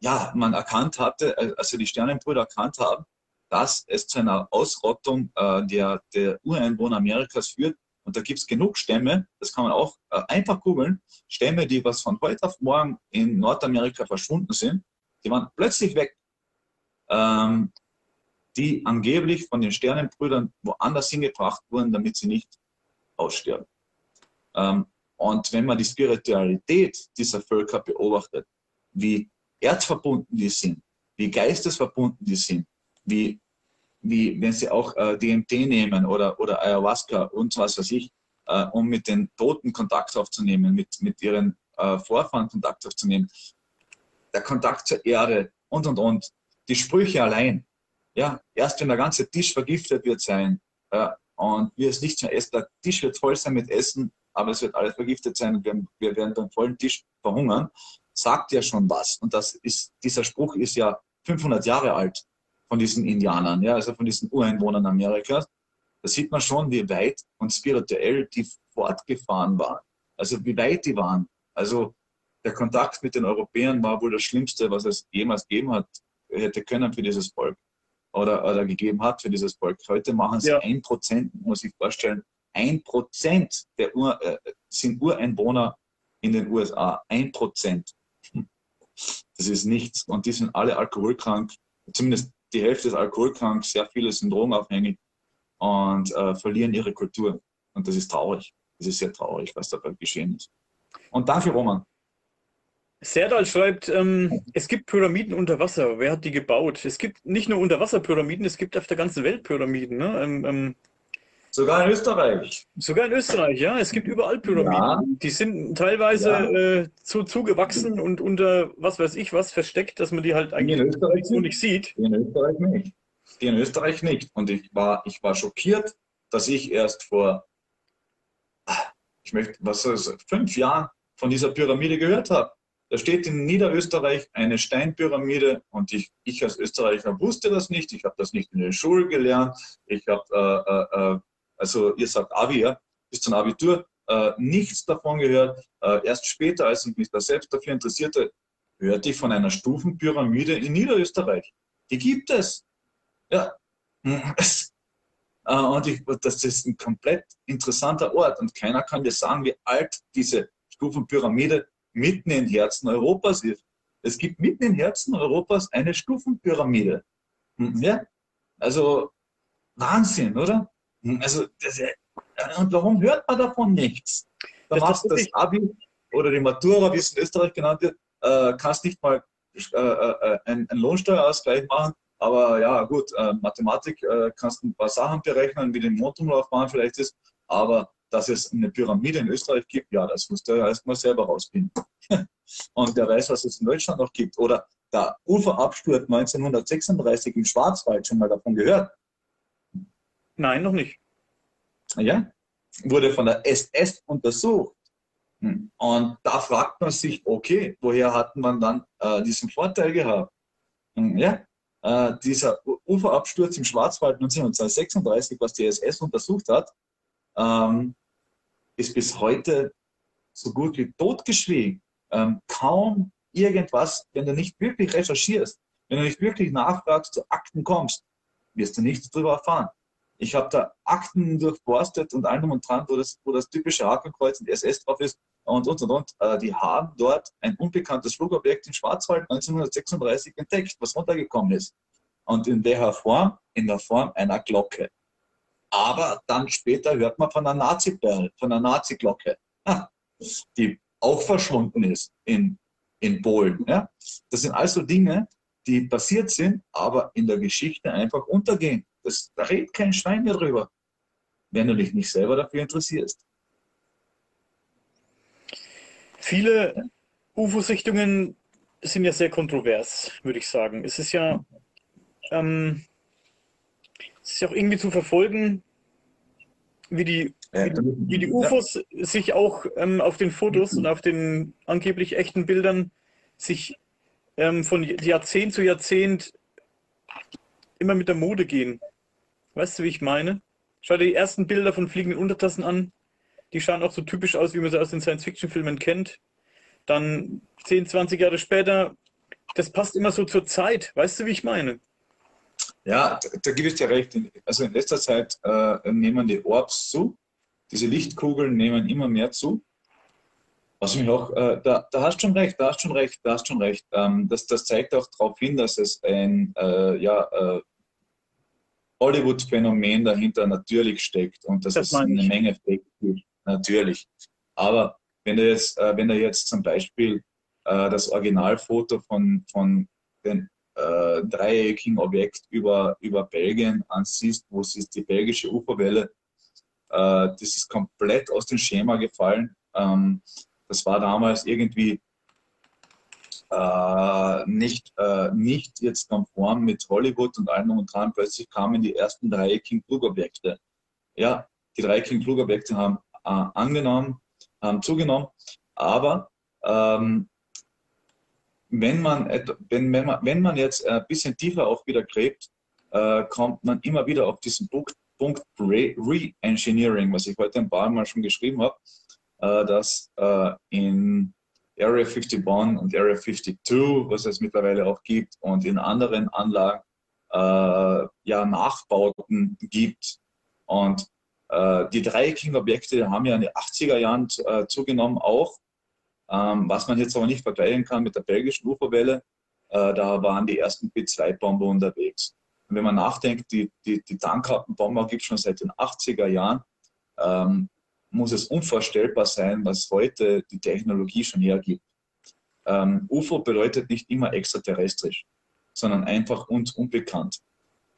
ja, man erkannt hatte, äh, also die Sternenbrüder erkannt haben, dass es zu einer Ausrottung äh, der, der Ureinwohner Amerikas führt. Und da gibt es genug Stämme, das kann man auch äh, einfach googeln, Stämme, die was von heute auf morgen in Nordamerika verschwunden sind, die waren plötzlich weg, ähm, die angeblich von den Sternenbrüdern woanders hingebracht wurden, damit sie nicht aussterben. Ähm, und wenn man die Spiritualität dieser Völker beobachtet, wie erdverbunden die sind, wie geistesverbunden die sind, wie, wie wenn sie auch äh, DMT nehmen oder, oder Ayahuasca und was weiß ich, äh, um mit den Toten Kontakt aufzunehmen, mit, mit ihren äh, Vorfahren Kontakt aufzunehmen, der Kontakt zur Erde und und und, die Sprüche allein. Ja, erst wenn der ganze Tisch vergiftet wird sein äh, und wir es nicht mehr essen, der Tisch wird voll sein mit Essen, aber es wird alles vergiftet sein und wir, wir werden beim vollen Tisch verhungern, sagt ja schon was. Und das ist, dieser Spruch ist ja 500 Jahre alt von diesen Indianern, ja, also von diesen Ureinwohnern Amerikas. Da sieht man schon, wie weit und spirituell die fortgefahren waren. Also wie weit die waren. Also der Kontakt mit den Europäern war wohl das Schlimmste, was es jemals gegeben hat, hätte können für dieses Volk oder, oder gegeben hat für dieses Volk. Heute machen sie Ja. ein Prozent, muss ich vorstellen, ein Prozent der Ur, äh, sind Ureinwohner in den USA. Ein Prozent. Hm. Das ist nichts. Und die sind alle alkoholkrank. Zumindest die Hälfte ist alkoholkrank. Sehr viele sind drogenabhängig und äh, verlieren ihre Kultur. Und das ist traurig. Das ist sehr traurig, was dabei geschehen ist. Und danke, Roman. Serdal schreibt, ähm, es gibt Pyramiden unter Wasser. Wer hat die gebaut? Es gibt nicht nur Unterwasserpyramiden, es gibt auf der ganzen Welt Pyramiden. Ne? Ähm, ähm, Sogar in Österreich. sogar in Österreich, ja. Es gibt überall Pyramiden. Ja. Die sind teilweise Ja. äh, zu, zugewachsen und unter was weiß ich was versteckt, dass man die halt Die in eigentlich Österreich so nicht sieht. Die in Österreich nicht. Die in Österreich nicht. Und ich war, ich war schockiert, dass ich erst vor, ich möchte, was ist fünf Jahren von dieser Pyramide gehört habe. Da steht in Niederösterreich eine Steinpyramide und ich, ich als Österreicher wusste das nicht. Ich habe das nicht in der Schule gelernt. Ich habe, äh, äh, äh, also ihr sagt Abi, ja, bis zum Abitur, äh, nichts davon gehört. Äh, erst später, als ich mich da selbst dafür interessierte, hörte ich von einer Stufenpyramide in Niederösterreich. Die gibt es. Ja. Äh, und ich, das ist ein komplett interessanter Ort und keiner kann dir sagen, wie alt diese Stufenpyramide mitten im Herzen Europas ist. Es gibt mitten im Herzen Europas eine Stufenpyramide. Hm, Ja, also Wahnsinn, oder? Hm, Also, das, äh, und warum hört man davon nichts? Da Das machst du das Abi oder die Matura, wie es in Österreich genannt wird, äh, kannst nicht mal äh, äh, einen, einen Lohnsteuerausgleich machen, aber ja, gut, äh, Mathematik äh, kannst du ein paar Sachen berechnen, wie den Mondumlaufbahn vielleicht ist, aber dass es eine Pyramide in Österreich gibt, ja, das musst du erstmal selber rausfinden. Und der weiß, was es in Deutschland noch gibt. Oder der Uferabsturz 1936 im Schwarzwald, schon mal davon gehört. Nein, noch nicht. ja, wurde von der SS untersucht. Hm. Und da fragt man sich, okay, woher hat man dann äh, diesen Vorteil gehabt? Hm, ja, äh, dieser Uferabsturz im Schwarzwald 1936, was die SS untersucht hat, ähm, ist bis heute so gut wie totgeschwiegen. Ähm, kaum irgendwas, wenn du nicht wirklich recherchierst, wenn du nicht wirklich nachfragst, zu Akten kommst, wirst du nichts darüber erfahren. Ich habe da Akten durchborstet und allem und dran, wo das, wo das typische Hakenkreuz und SS drauf ist und und und und. Äh, die haben dort ein unbekanntes Flugobjekt im Schwarzwald 1936 entdeckt, was runtergekommen ist. Und in welcher Form? In der Form einer Glocke. Aber dann später hört man von einer Nazi-Bell, von einer Nazi-Glocke, die auch verschwunden ist in, in Polen. Ja? Das sind also Dinge, die passiert sind, aber in der Geschichte einfach untergehen. Das, da redet kein Schwein mehr drüber, wenn du dich nicht selber dafür interessierst. Viele UFO-Sichtungen sind ja sehr kontrovers, würde ich sagen. Es ist ja, ähm, es ist ja auch irgendwie zu verfolgen, wie die, wie, wie die UFOs sich auch ähm, auf den Fotos und auf den angeblich echten Bildern sich ähm, von Jahrzehnt zu Jahrzehnt immer mit der Mode gehen. Weißt du, wie ich meine? Schau dir die ersten Bilder von fliegenden Untertassen an. Die schauen auch so typisch aus, wie man sie aus den Science-Fiction-Filmen kennt. Dann 10, 20 Jahre später, das passt immer so zur Zeit. Weißt du, wie ich meine? Ja, da, da gebe ich dir recht. Also in letzter Zeit äh, nehmen die Orbs zu. Diese Lichtkugeln nehmen immer mehr zu. Was mich auch, äh, da, da hast schon recht, da hast schon recht, da hast schon recht. Ähm, das, das zeigt auch darauf hin, dass es ein äh, ja, äh, Hollywood-Phänomen dahinter natürlich steckt und dass das es eine Menge Fake gibt, natürlich. Aber wenn du jetzt, äh, wenn du jetzt zum Beispiel äh, das Originalfoto von, von dem äh, dreieckigen Objekt über, über Belgien ansiehst, wo es ist die belgische Uferwelle, äh, das ist komplett aus dem Schema gefallen. Ähm, das war damals irgendwie äh, nicht, äh, nicht jetzt konform mit Hollywood und allem und dran. Plötzlich kamen die ersten drei King Flugobjekte. Ja, die drei King Flugobjekte haben äh, angenommen, haben zugenommen, aber ähm, wenn, man, wenn, wenn, man, wenn man jetzt ein bisschen tiefer auch wieder gräbt, äh, kommt man immer wieder auf diesen Punkt, Punkt Re-Engineering, was ich heute ein paar Mal schon geschrieben habe, äh, dass äh, in Area 51 und Area 52, was es mittlerweile auch gibt, und in anderen Anlagen äh, ja Nachbauten gibt. Und äh, die drei King-Objekte haben ja in den 80er Jahren äh, zugenommen auch, ähm, was man jetzt aber nicht vergleichen kann mit der belgischen Uferwelle. Äh, da waren die ersten B-2-Bomber unterwegs. Und wenn man nachdenkt, die, die, die Tankrappenbomber gibt es schon seit den 80er Jahren. Ähm, muss es unvorstellbar sein, was heute die Technologie schon hergibt. Ähm, UFO bedeutet nicht immer extraterrestrisch, sondern einfach uns unbekannt.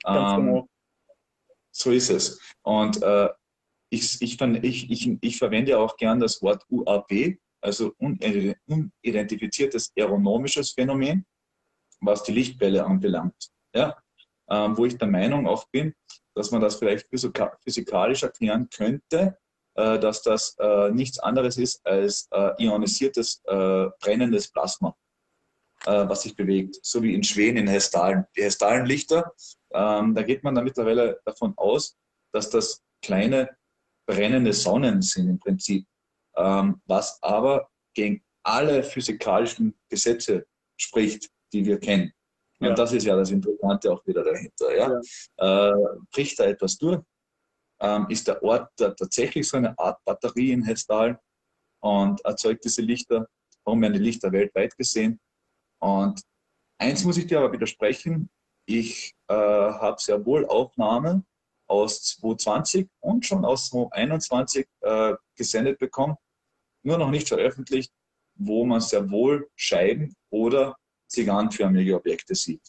Ähm, genau. So ist es. Und äh, ich, ich, ich, ich, verwende auch gern das Wort UAP, also unidentifiziertes aeronomisches Phänomen, was die Lichtquelle anbelangt. Ja? Ähm, wo ich der Meinung auch bin, dass man das vielleicht physikalisch erklären könnte, dass das äh, nichts anderes ist als äh, ionisiertes, brennendes Plasma, was sich bewegt, so wie in Schweden in Hestalen. Die Hestalenlichter, ähm, da geht man da mittlerweile davon aus, dass das kleine brennende Sonnen sind im Prinzip, ähm, was aber gegen alle physikalischen Gesetze spricht, die wir kennen. Und ja. das ist ja das Interessante auch wieder dahinter. Ja? ja. Äh, bricht da etwas durch, ähm, ist der Ort da tatsächlich so eine Art Batterie in Hestal und erzeugt diese Lichter. Warum werden die Lichter weltweit gesehen? Und eins muss ich dir aber widersprechen. Ich äh, habe sehr wohl Aufnahmen aus 2020 und schon aus 2021 äh, gesendet bekommen, nur noch nicht veröffentlicht, wo man sehr wohl Scheiben oder zigarrenförmige Objekte sieht.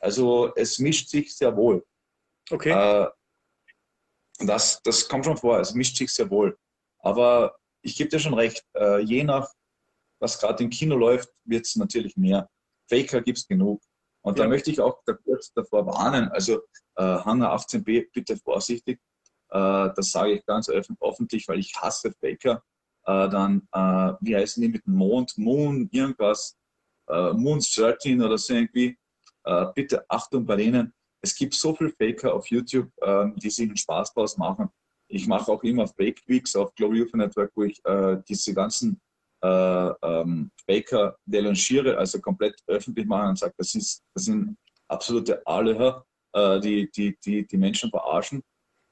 Also es mischt sich sehr wohl. Okay. Äh, das, das kommt schon vor, es mischt sich sehr wohl. Aber ich gebe dir schon recht, äh, je nach, was gerade im Kino läuft, wird es natürlich mehr. Faker gibt es genug. Und ja. da möchte ich auch da kurz davor warnen, also äh, Hangar 18b, bitte vorsichtig. äh, das sage ich ganz öffentlich, weil ich hasse Faker, äh, dann, äh, wie heißen die mit Mond, Moon, irgendwas, äh, Moon 13 oder so irgendwie, äh, bitte Achtung bei denen. Es gibt so viele Faker auf YouTube, ähm, die sich einen Spaß draus machen. Ich mache auch immer Fake Weeks auf Glory UFO Network, wo ich äh, diese ganzen äh, ähm, Faker delanciere, also komplett öffentlich mache und sage, das, ist, das sind absolute Aleher, äh, die, die, die die Menschen verarschen.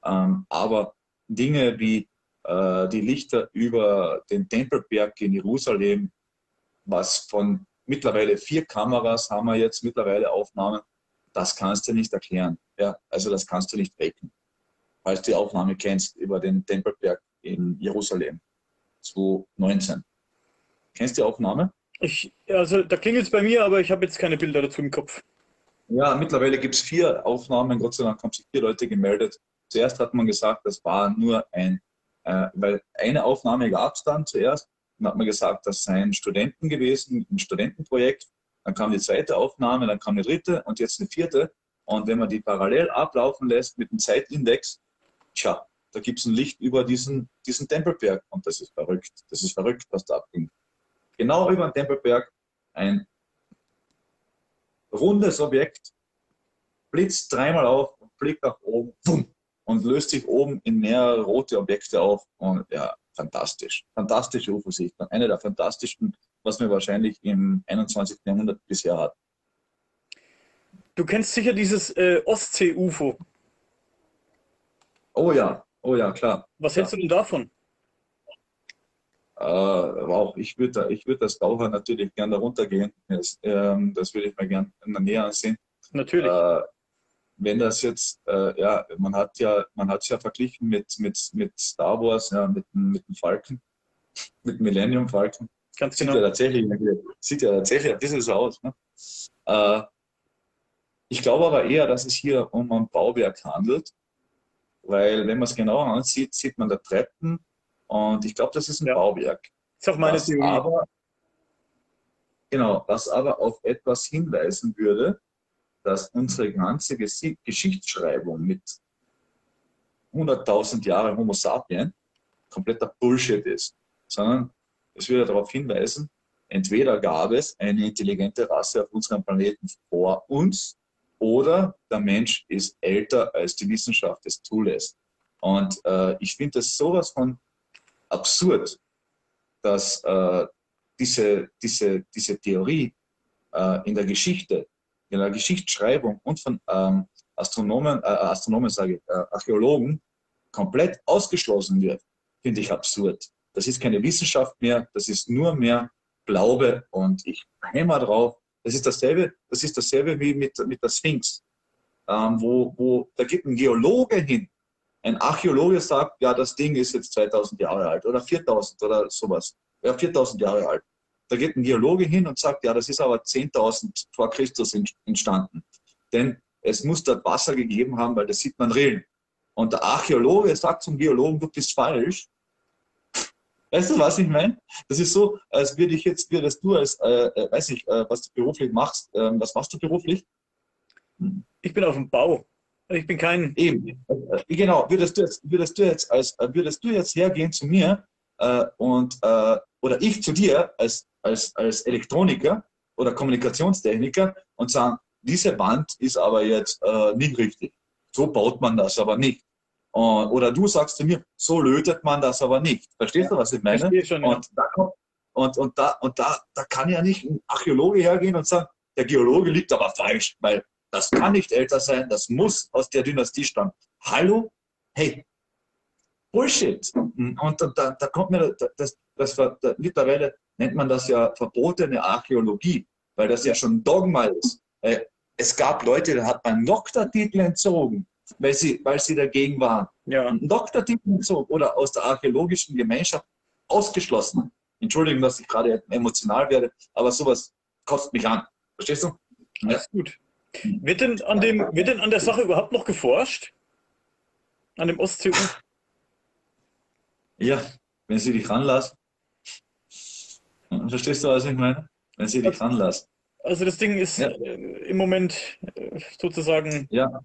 Ähm, aber Dinge wie äh, die Lichter über den Tempelberg in Jerusalem, was von mittlerweile vier Kameras haben wir jetzt mittlerweile Aufnahmen, das kannst du nicht erklären. Ja, also das kannst du nicht faken. Falls du die Aufnahme kennst über den Tempelberg in Jerusalem 2019. Kennst du die Aufnahme? Ich, also da klingelt es bei mir, aber ich habe jetzt keine Bilder dazu im Kopf. Ja, mittlerweile gibt es vier Aufnahmen. Gott sei Dank haben sich vier Leute gemeldet. Zuerst hat man gesagt, das war nur ein, äh, weil eine Aufnahme gab es dann zuerst. Dann hat man gesagt, das seien Studenten gewesen, ein Studentenprojekt. Dann kam die zweite Aufnahme, dann kam eine dritte und jetzt eine vierte. Und wenn man die parallel ablaufen lässt mit dem Zeitindex, tja, da gibt es ein Licht über diesen, diesen Tempelberg. Und das ist verrückt. Das ist verrückt, was da abging. Genau über den Tempelberg ein rundes Objekt, blitzt dreimal auf und fliegt nach oben boom, und löst sich oben in mehrere rote Objekte auf. Und ja, fantastisch. Fantastische UFO-Sicht. Eine der fantastischsten, was wir wahrscheinlich im 21. Jahrhundert bisher hatten. Du kennst sicher dieses äh, Ostsee-UFO. Oh ja, oh ja, klar. Was hältst du denn davon? Äh, wow, ich würde da, würd das Taucher natürlich gerne darunter gehen. Das, ähm, das würde ich mir gerne näher ansehen. Natürlich. Äh, wenn das jetzt, äh, ja, man hat ja, man hat es ja verglichen mit, mit, mit Star Wars, ja, mit, mit dem Falken, mit Millennium Falken. Ganz genau. Sieht ja tatsächlich, sieht ja tatsächlich ein bisschen so aus. Ne? Äh, ich glaube aber eher, dass es hier um ein Bauwerk handelt, weil wenn man es genauer ansieht, sieht man da Treppen und ich glaube, das ist ein ja. Bauwerk. Das ist auch meine Theorie. Aber, genau, was aber auf etwas hinweisen würde, dass unsere ganze Geschichtsschreibung mit 100.000 Jahren Homo sapien kompletter Bullshit ist, sondern es würde darauf hinweisen, entweder gab es eine intelligente Rasse auf unserem Planeten vor uns oder der Mensch ist älter, als die Wissenschaft es zulässt. Und äh, ich finde das sowas von absurd, dass äh, diese, diese, diese Theorie äh, in der Geschichte in der Geschichtsschreibung und von ähm, Astronomen, äh, Astronomen sage ich, äh, Archäologen komplett ausgeschlossen wird, finde ich absurd. Das ist keine Wissenschaft mehr, das ist nur mehr Glaube und ich hämmer drauf. Das ist dasselbe, das ist dasselbe wie mit, mit der Sphinx, ähm, wo, wo da geht ein Geologe hin. Ein Archäologe sagt, ja, das Ding ist jetzt 2000 Jahre alt oder 4000 oder sowas. Ja, 4000 Jahre alt. Da geht ein Geologe hin und sagt, ja, das ist aber 10.000 vor Christus entstanden. Denn es muss dort Wasser gegeben haben, weil das sieht man Rillen. Und der Archäologe sagt zum Geologen, du bist falsch. Weißt du, was ich meine? Das ist so, als würde ich jetzt, würdest du als, äh, äh, weiß ich, äh, was du beruflich machst. Äh, was machst du beruflich? Ich bin auf dem Bau. Ich bin kein. Eben. Äh, genau. Würdest du jetzt, würdest du jetzt, als, äh, würdest du jetzt hergehen zu mir und oder ich zu dir als als, als Elektroniker oder Kommunikationstechniker und sagen, diese Wand ist aber jetzt äh, nicht richtig. So baut man das aber nicht. Und, oder du sagst zu mir, so lötet man das aber nicht. Verstehst du, was ich meine? Ich schon, ja. und, da kommt, und, und, da, und da, da kann ja nicht ein Archäologe hergehen und sagen, der Geologe liegt aber falsch, weil das kann nicht älter sein, das muss aus der Dynastie stammen. Hallo? Hey, Bullshit. Und da, da kommt mir das, das, das, mittlerweile nennt man das ja verbotene Archäologie, weil das ja schon Dogma ist. Äh, es gab Leute, da hat man Doktortitel entzogen, weil sie, weil sie dagegen waren. Ja. Doktortitel entzogen oder aus der archäologischen Gemeinschaft ausgeschlossen. Entschuldigung, dass ich gerade emotional werde, aber sowas kostet mich an. Verstehst du? Ja. Das ist gut. Wird denn, an dem, wird denn an der Sache überhaupt noch geforscht? An dem Ostsee? Ja, wenn sie dich ranlassen. Verstehst du, was ich meine? Wenn sie dich ranlassen. Also das Ding ist ja. Im Moment sozusagen. Ja.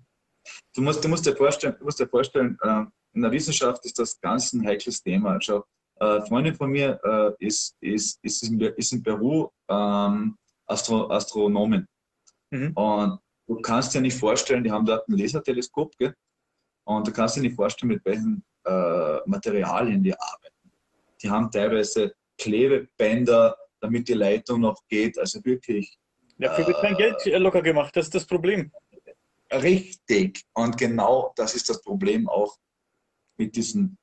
Du musst, du musst dir vorstellen, du musst dir vorstellen, äh, in der Wissenschaft ist das ganz ein heikles Thema. Schau, äh, Freundin von mir äh, ist, ist, ist, in, ist in Peru ähm, Astro, Astronomin. Mhm. Und du kannst dir nicht vorstellen, die haben dort ein Laserteleskop, gell? und du kannst dir nicht vorstellen, mit welchen äh, Materialien die arbeiten. Die haben teilweise Klebebänder, damit die Leitung noch geht. Also wirklich. Ja, für wird kein Geld äh, locker gemacht, das ist das Problem. Richtig. Und genau das ist das Problem auch mit diesem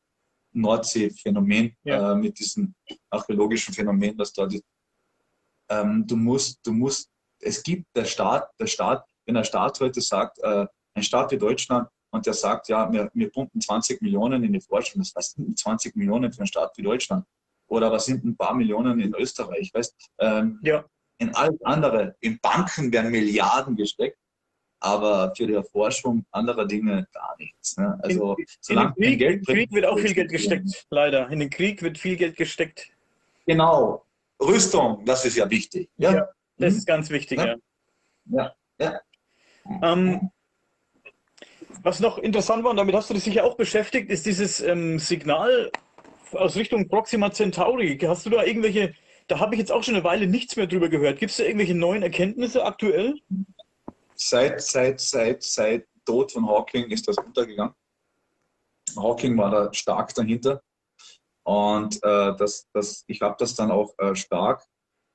Nordsee-Phänomen, ja. äh, mit diesem archäologischen Phänomen, das da ist. Ähm, du musst, du musst, es gibt der Staat, der Staat, wenn der Staat heute sagt, äh, ein Staat wie Deutschland, und der sagt, ja, wir, wir pumpen 20 Millionen in die Forschung, das heißt 20 Millionen für einen Staat wie Deutschland. Oder was sind ein paar Millionen in Österreich? Weißt, ähm, ja. In alles andere, in Banken werden Milliarden gesteckt aber für die Erforschung anderer Dinge gar nichts. Ne? Also, in, solange in den Krieg, Geld Krieg wird auch viel Geld gesteckt, leider. In den Krieg wird viel Geld gesteckt. Genau. Rüstung, das ist ja wichtig. Ja, ja das mhm. ist ganz wichtig, ja. Ja, ja. Ähm, was noch interessant war, und damit hast du dich sicher auch beschäftigt, ist dieses ähm, Signal aus Richtung Proxima Centauri. Hast du da irgendwelche, da habe ich jetzt auch schon eine Weile nichts mehr drüber gehört. Gibt es da irgendwelche neuen Erkenntnisse aktuell? Seit, seit, seit, seit Tod von Hawking ist das untergegangen. Hawking war da stark dahinter. Und äh, das, das, ich habe das dann auch äh, stark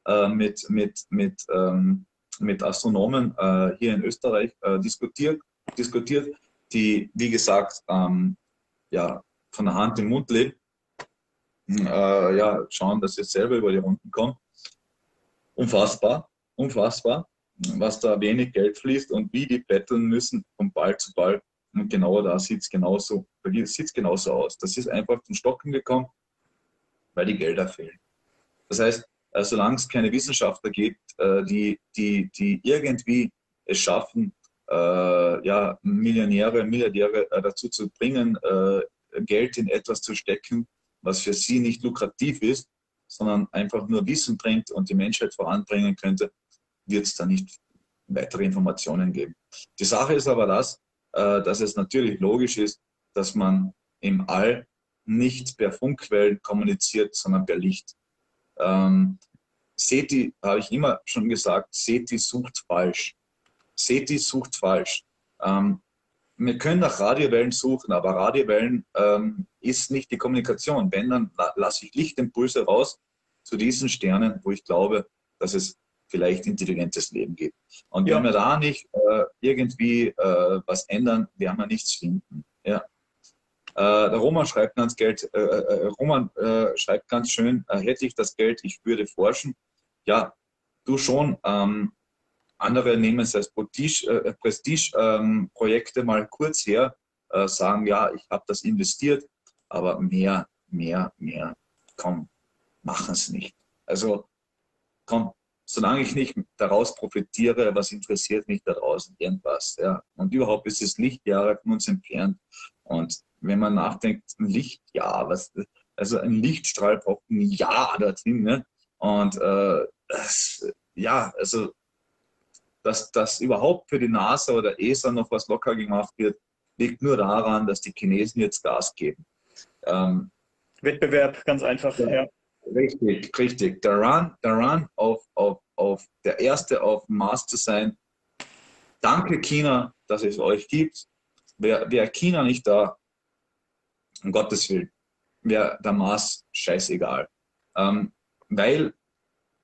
äh, mit, mit, mit, ähm, mit Astronomen äh, hier in Österreich äh, diskutiert, diskutiert, die, wie gesagt, ähm, ja, von der Hand im Mund leben. Äh, ja, schauen, dass sie selber über die Runden kommen. Unfassbar, unfassbar was da wenig Geld fließt und wie die betteln müssen von Ball zu Ball. Und genau da sieht es genauso, genauso aus. Das ist einfach zum Stocken gekommen, weil die Gelder fehlen. Das heißt, äh, solange es keine Wissenschaftler gibt, äh, die, die, die irgendwie es schaffen, äh, ja, Millionäre, Milliardäre dazu zu bringen, Geld in etwas zu stecken, was für sie nicht lukrativ ist, sondern einfach nur Wissen bringt und die Menschheit voranbringen könnte, wird es da nicht weitere Informationen geben. Die Sache ist aber das, äh, dass es natürlich logisch ist, dass man im All nicht per Funkquellen kommuniziert, sondern per Licht. Ähm, SETI, habe ich immer schon gesagt, SETI sucht falsch. SETI sucht falsch. Ähm, wir können nach Radiowellen suchen, aber Radiowellen ähm, ist nicht die Kommunikation. Wenn, dann lasse ich Lichtimpulse raus zu diesen Sternen, wo ich glaube, dass es vielleicht intelligentes Leben gibt. Und ja. wenn wir da nicht äh, irgendwie äh, was ändern, werden wir nichts finden. Ja. Äh, der Roman schreibt ganz Geld, äh, äh, Roman äh, schreibt ganz schön, hätte ich das Geld, ich würde forschen. Ja, du schon. Ähm, andere nehmen es als Prestige-Projekte ähm, mal kurz her, sagen, ja, ich habe das investiert, aber mehr, mehr, mehr, komm, machen es nicht. Also komm, solange ich nicht daraus profitiere, was interessiert mich da draußen, irgendwas. Ja. Und überhaupt ist es Lichtjahre von uns entfernt. Und wenn man nachdenkt, ein Lichtjahr, was, also ein Lichtstrahl braucht ein Jahr dorthin. Ne? Und äh, das, ja, also dass, dass überhaupt für die NASA oder ESA noch was locker gemacht wird, liegt nur daran, dass die Chinesen jetzt Gas geben. Ähm, Wettbewerb, ganz einfach, ja. ja. Richtig, richtig. Der Run, der Run auf, auf, auf der Erste auf dem Mars zu sein. Danke China, dass es euch gibt. Wäre wär China nicht da, um Gottes Willen, wäre der Mars scheißegal. Ähm, weil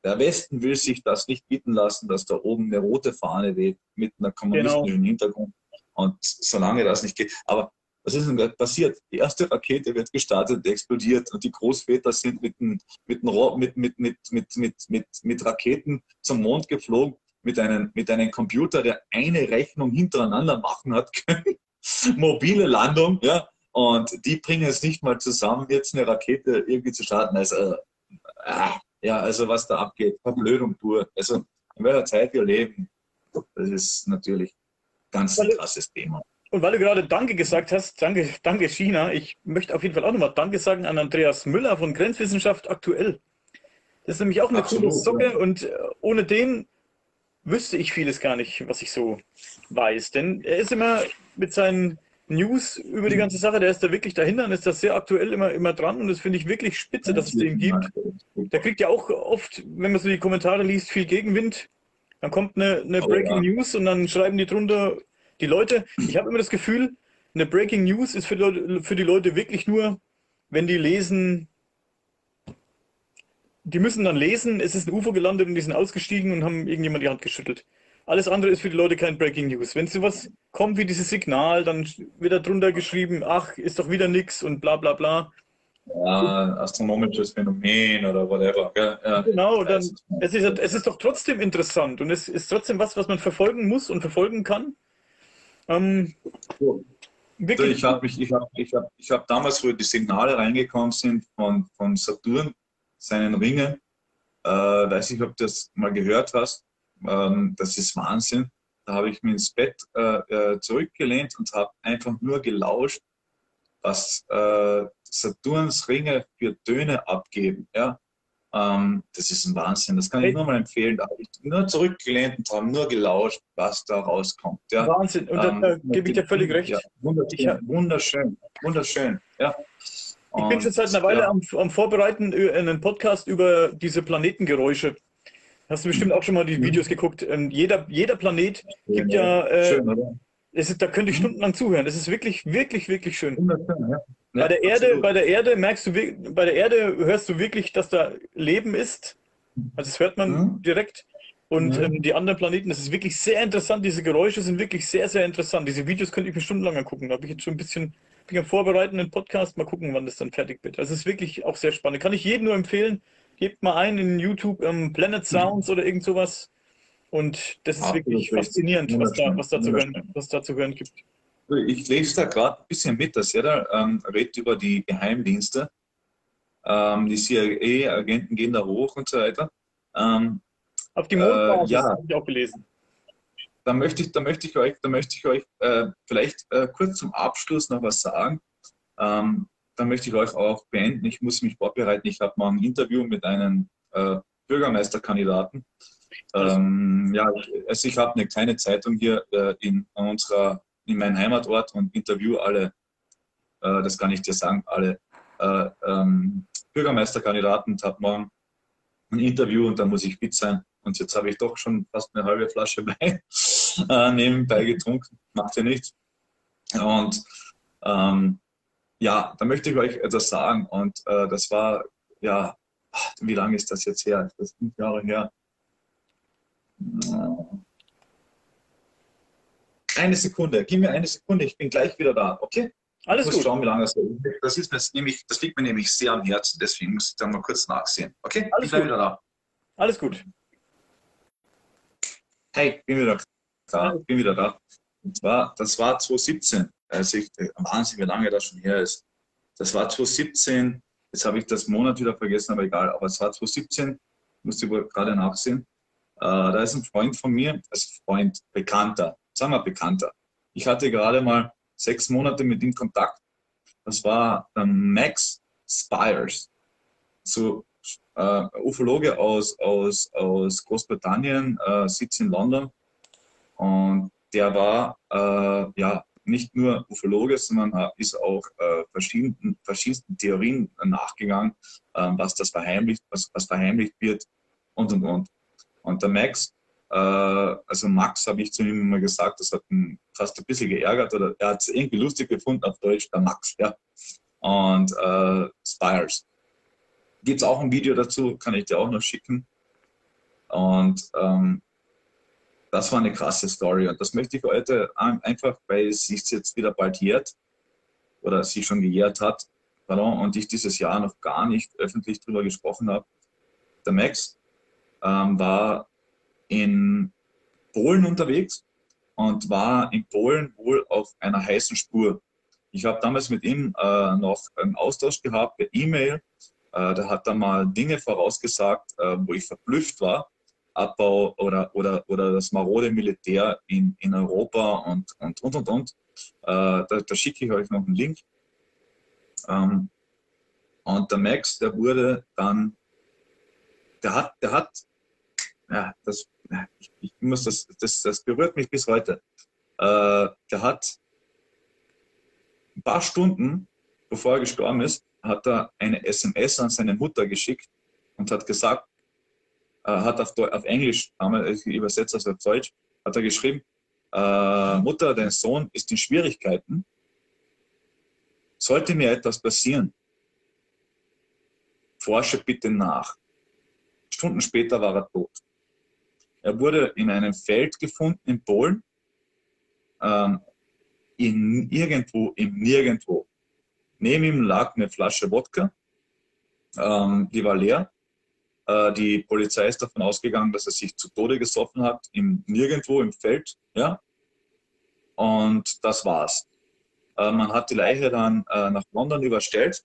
der Westen will sich das nicht bieten lassen, dass da oben eine rote Fahne weht mit einer kommunistischen genau. Hintergrund. Und solange das nicht geht. Aber was ist denn passiert? Die erste Rakete wird gestartet, explodiert und die Großväter sind mit, mit, mit, mit, mit, mit, mit, mit, mit Raketen zum Mond geflogen, mit einem, mit einem Computer, der eine Rechnung hintereinander machen hat können. Mobile Landung, ja. Und die bringen es nicht mal zusammen, jetzt eine Rakete irgendwie zu starten. Also, äh, ja, also was da abgeht, Verblödung pur. Also in welcher Zeit wir leben, das ist natürlich ganz ein krasses Thema. Und weil du gerade Danke gesagt hast, danke, danke China, ich möchte auf jeden Fall auch nochmal Danke sagen an Andreas Müller von Grenzwissenschaft aktuell. Das ist nämlich auch eine Absolut, coole Socke ja. und äh, ohne den wüsste ich vieles gar nicht, was ich so weiß. Denn er ist immer mit seinen News über die ganze Sache. Der ist da wirklich dahinter und ist da sehr aktuell immer, immer dran. Und das finde ich wirklich spitze, dass es den gibt. Der kriegt ja auch oft, wenn man so die Kommentare liest, viel Gegenwind. Dann kommt eine, eine Oh, Breaking ja. News und dann schreiben die drunter, die Leute, ich habe immer das Gefühl, eine Breaking News ist für die, Leute, für die Leute wirklich nur, wenn die lesen, die müssen dann lesen, es ist ein UFO gelandet und die sind ausgestiegen und haben irgendjemand die Hand geschüttelt. Alles andere ist für die Leute kein Breaking News. Wenn sowas kommt wie dieses Signal, dann wird da drunter geschrieben, ach, ist doch wieder nix und bla bla bla. Ja, astronomisches Phänomen oder whatever. Ja. Genau, dann, es ist, es ist doch trotzdem interessant und es ist trotzdem was, was man verfolgen muss und verfolgen kann. Ähm, So. wirklich, Ich habe ich hab, ich hab, ich hab damals, wo die Signale reingekommen sind von, von Saturn, seinen Ringen, äh, weiß ich, ob du das mal gehört hast, ähm, das ist Wahnsinn. Da habe ich mich ins Bett äh, äh, zurückgelehnt und habe einfach nur gelauscht, was äh, Saturns Ringe für Töne abgeben. Ja? Ähm, das ist ein Wahnsinn. Das kann ich nur mal empfehlen. Da habe ich nur zurückgelehnt und habe nur gelauscht, was da rauskommt. Ja? Wahnsinn. Und da, Ähm, gebe ich dir völlig recht. Ja, wunderschön, wunderschön, wunderschön, ja. Ich bin schon seit einer Weile am, am Vorbereiten äh, einen Podcast über diese Planetengeräusche. Hast du bestimmt auch schon mal die Mhm. Videos geguckt. Ähm, jeder, jeder Planet gibt ja, äh, Schön? Es ist, da könnte ich stundenlang zuhören. Das ist wirklich, wirklich, wirklich schön. Wunderschön, ja. Bei Ja, der Erde, absolut. bei der Erde merkst du, bei der Erde hörst du wirklich, dass da Leben ist. Also das hört man Mhm. direkt. Und Mhm. ähm, die anderen Planeten, das ist wirklich sehr interessant. Diese Geräusche sind wirklich sehr, sehr interessant. Diese Videos könnte ich mir stundenlang angucken. Da habe ich jetzt schon ein bisschen, bin am Vorbereiten, einen Podcast. Mal gucken, wann das dann fertig wird. Also es ist wirklich auch sehr spannend. Kann ich jedem nur empfehlen. Gebt mal ein in YouTube ähm, Planet Sounds oder irgend sowas. Und das ist Absolut wirklich richtig. faszinierend, was da, was, da zu hören, was da zu hören gibt. Ich lese da gerade ein bisschen mit, dass jeder ähm, redet über die Geheimdienste. Ähm, die CIA-Agenten gehen da hoch und so weiter. Ähm, Auf die Mondbasis Äh, ja. habe ich auch gelesen. da möchte ich, da möchte ich euch, da möchte ich euch äh, vielleicht äh, kurz zum Abschluss noch was sagen. Ähm, da möchte ich euch auch beenden. Ich muss mich vorbereiten. Ich habe mal ein Interview mit einem äh, Bürgermeisterkandidaten. Ähm, ja, also ich habe eine kleine Zeitung hier äh, in unserer, in meinem Heimatort und interview alle, äh, das kann ich dir sagen, alle äh, ähm, Bürgermeisterkandidaten und habe morgen ein Interview und da muss ich fit sein. Und jetzt habe ich doch schon fast eine halbe Flasche Wein äh, nebenbei getrunken. Macht ja nichts. Und ähm, ja, da möchte ich euch etwas sagen. Und äh, das war, ja, wie lange ist das jetzt her? Ist das fünf Jahre her? Eine Sekunde, gib mir eine Sekunde, ich bin gleich wieder da, okay? Alles ich muss gut. schauen, wie lange das ist. Das, ist mir nämlich, das liegt mir nämlich sehr am Herzen, deswegen muss ich da mal kurz nachsehen. Okay? Alles ich bin gut. wieder da. Alles gut. Hey, bin wieder da, bin wieder da. Und zwar, das war 2017, also ich, Wahnsinn, wie lange das schon her ist. Das war 2017, jetzt habe ich das Monat wieder vergessen, aber egal, aber es war 2017, musste ich wohl gerade nachsehen. Äh, da ist ein Freund von mir, also Freund, Bekannter, sagen wir Bekannter. Ich hatte gerade mal sechs Monate mit ihm Kontakt. Das war der Max Spires. So äh, Ufologe aus, aus, aus Großbritannien, äh, sitzt in London. Und der war äh, ja nicht nur Ufologe, sondern ist auch äh, verschiedenen, verschiedensten Theorien nachgegangen, äh, was das verheimlicht, was, was verheimlicht wird und und und. Und der Max, äh, also Max habe ich zu ihm immer gesagt, das hat ihn fast ein bisschen geärgert oder er hat es irgendwie lustig gefunden auf Deutsch, der Max, ja. Und äh, Spires. Gibt es auch ein Video dazu, kann ich dir auch noch schicken. Und ähm, das war eine krasse Story. Und das möchte ich heute ein- einfach, weil es sich jetzt wieder bald jährt oder sich schon gejährt hat, pardon, und ich dieses Jahr noch gar nicht öffentlich drüber gesprochen habe. Der Max ähm, war in Polen unterwegs und war in Polen wohl auf einer heißen Spur. Ich habe damals mit ihm äh, noch einen Austausch gehabt per E-Mail. Äh, der hat da mal Dinge vorausgesagt, äh, wo ich verblüfft war. Abbau oder, oder, oder das marode Militär in, in Europa und, und, und, und, und. Äh, da, da schicke ich euch noch einen Link. Ähm, und der Max, der wurde dann, der hat, der hat, ja, das, ich, ich muss das, das, das berührt mich bis heute. Äh, der hat ein paar Stunden, bevor er gestorben ist, hat er eine SMS an seine Mutter geschickt und hat gesagt, äh, hat auf, auf Englisch, ich übersetze das auf Deutsch, hat er geschrieben, äh, Mutter, dein Sohn ist in Schwierigkeiten. Sollte mir etwas passieren, forsche bitte nach. Stunden später war er tot. Er wurde in einem Feld gefunden in Polen, ähm, in irgendwo, im Nirgendwo. Neben ihm lag eine Flasche Wodka, ähm, die war leer. Äh, die Polizei ist davon ausgegangen, dass er sich zu Tode gesoffen hat, im Nirgendwo im Feld. Ja? Und das war's. Äh, man hat die Leiche dann äh, nach London überstellt.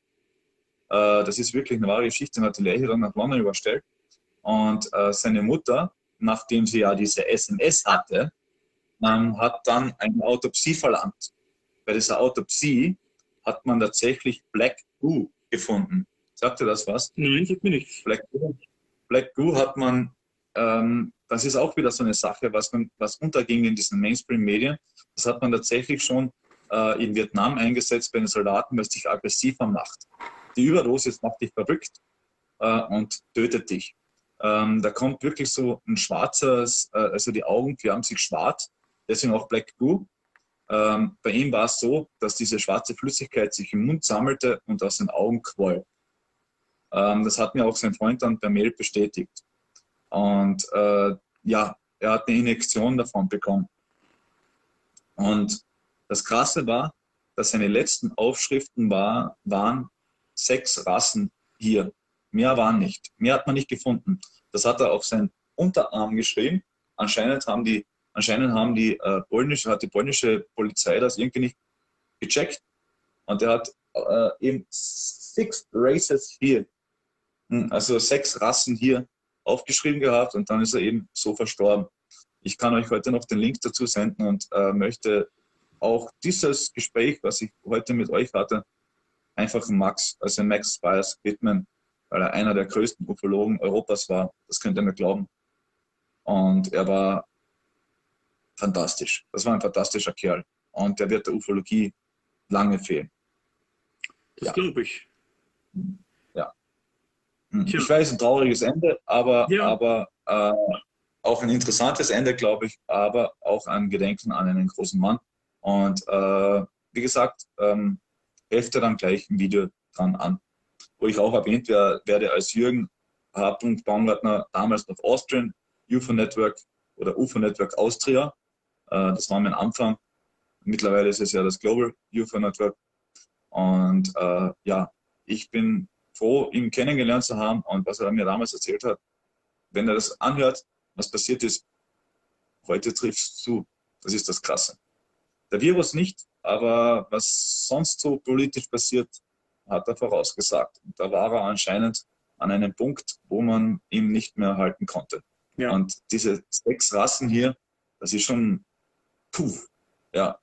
Äh, das ist wirklich eine wahre Geschichte. Man hat die Leiche dann nach London überstellt. Und äh, seine Mutter, nachdem sie ja diese SMS hatte, man hat dann eine Autopsie verlangt. Bei dieser Autopsie hat man tatsächlich Black Goo gefunden. Sagt ihr das was? Nein, sagt mir nichts. Black Goo, Black Goo hat man, ähm, das ist auch wieder so eine Sache, was, man, was unterging in diesen Mainstream-Medien. Das hat man tatsächlich schon äh, in Vietnam eingesetzt bei den Soldaten, weil es dich aggressiver macht. Die Überdosis macht dich verrückt äh, und tötet dich. Ähm, da kommt wirklich so ein schwarzes, äh, also die Augen färben sich schwarz deswegen auch Black Goo. Ähm, bei ihm war es so, dass diese schwarze Flüssigkeit sich im Mund sammelte und aus den Augen quoll. Ähm, das hat mir auch sein Freund dann per Mail bestätigt. Und äh, ja, er hat eine Injektion davon bekommen. Und das Krasse war, dass seine letzten Aufschriften war, waren sechs Rassen hier. Mehr waren nicht. Mehr hat man nicht gefunden. Das hat er auf seinen Unterarm geschrieben. Anscheinend haben die Anscheinend haben die, äh, polnische, hat die polnische Polizei das irgendwie nicht gecheckt. Und er hat äh, eben six races hier, hm, also sechs Rassen hier aufgeschrieben gehabt und dann ist er eben so verstorben. Ich kann euch heute noch den Link dazu senden und äh, möchte auch dieses Gespräch, was ich heute mit euch hatte, einfach Max, also Max Spires widmen, weil er einer der größten Ufologen Europas war. Das könnt ihr mir glauben. Und er war fantastisch. Das war ein fantastischer Kerl. Und der wird der Ufologie lange fehlen. Das ja. glaube ich. Ja. Hm. Ich weiß, ein trauriges Ende, aber, ja. aber äh, auch ein interessantes Ende, glaube ich, aber auch ein Gedenken an einen großen Mann. Und äh, wie gesagt, ähm, helft ihr dann gleich im Video dran an, ich auch erwähnt werde als Jürgen H. Baumgartner, damals noch Austrian UFO Network oder UFO Network Austria. Äh, das war mein Anfang. Mittlerweile ist es ja das Global UFO Network. Und äh, ja, ich bin froh, ihn kennengelernt zu haben und was er mir damals erzählt hat. Wenn er das anhört, was passiert ist, heute trifft es zu. Das ist das Krasse. Der Virus nicht, aber was sonst so politisch passiert, hat er vorausgesagt. Und da war er anscheinend an einem Punkt, wo man ihn nicht mehr halten konnte. Ja. Und diese sechs Rassen hier, das ist schon puh, ja,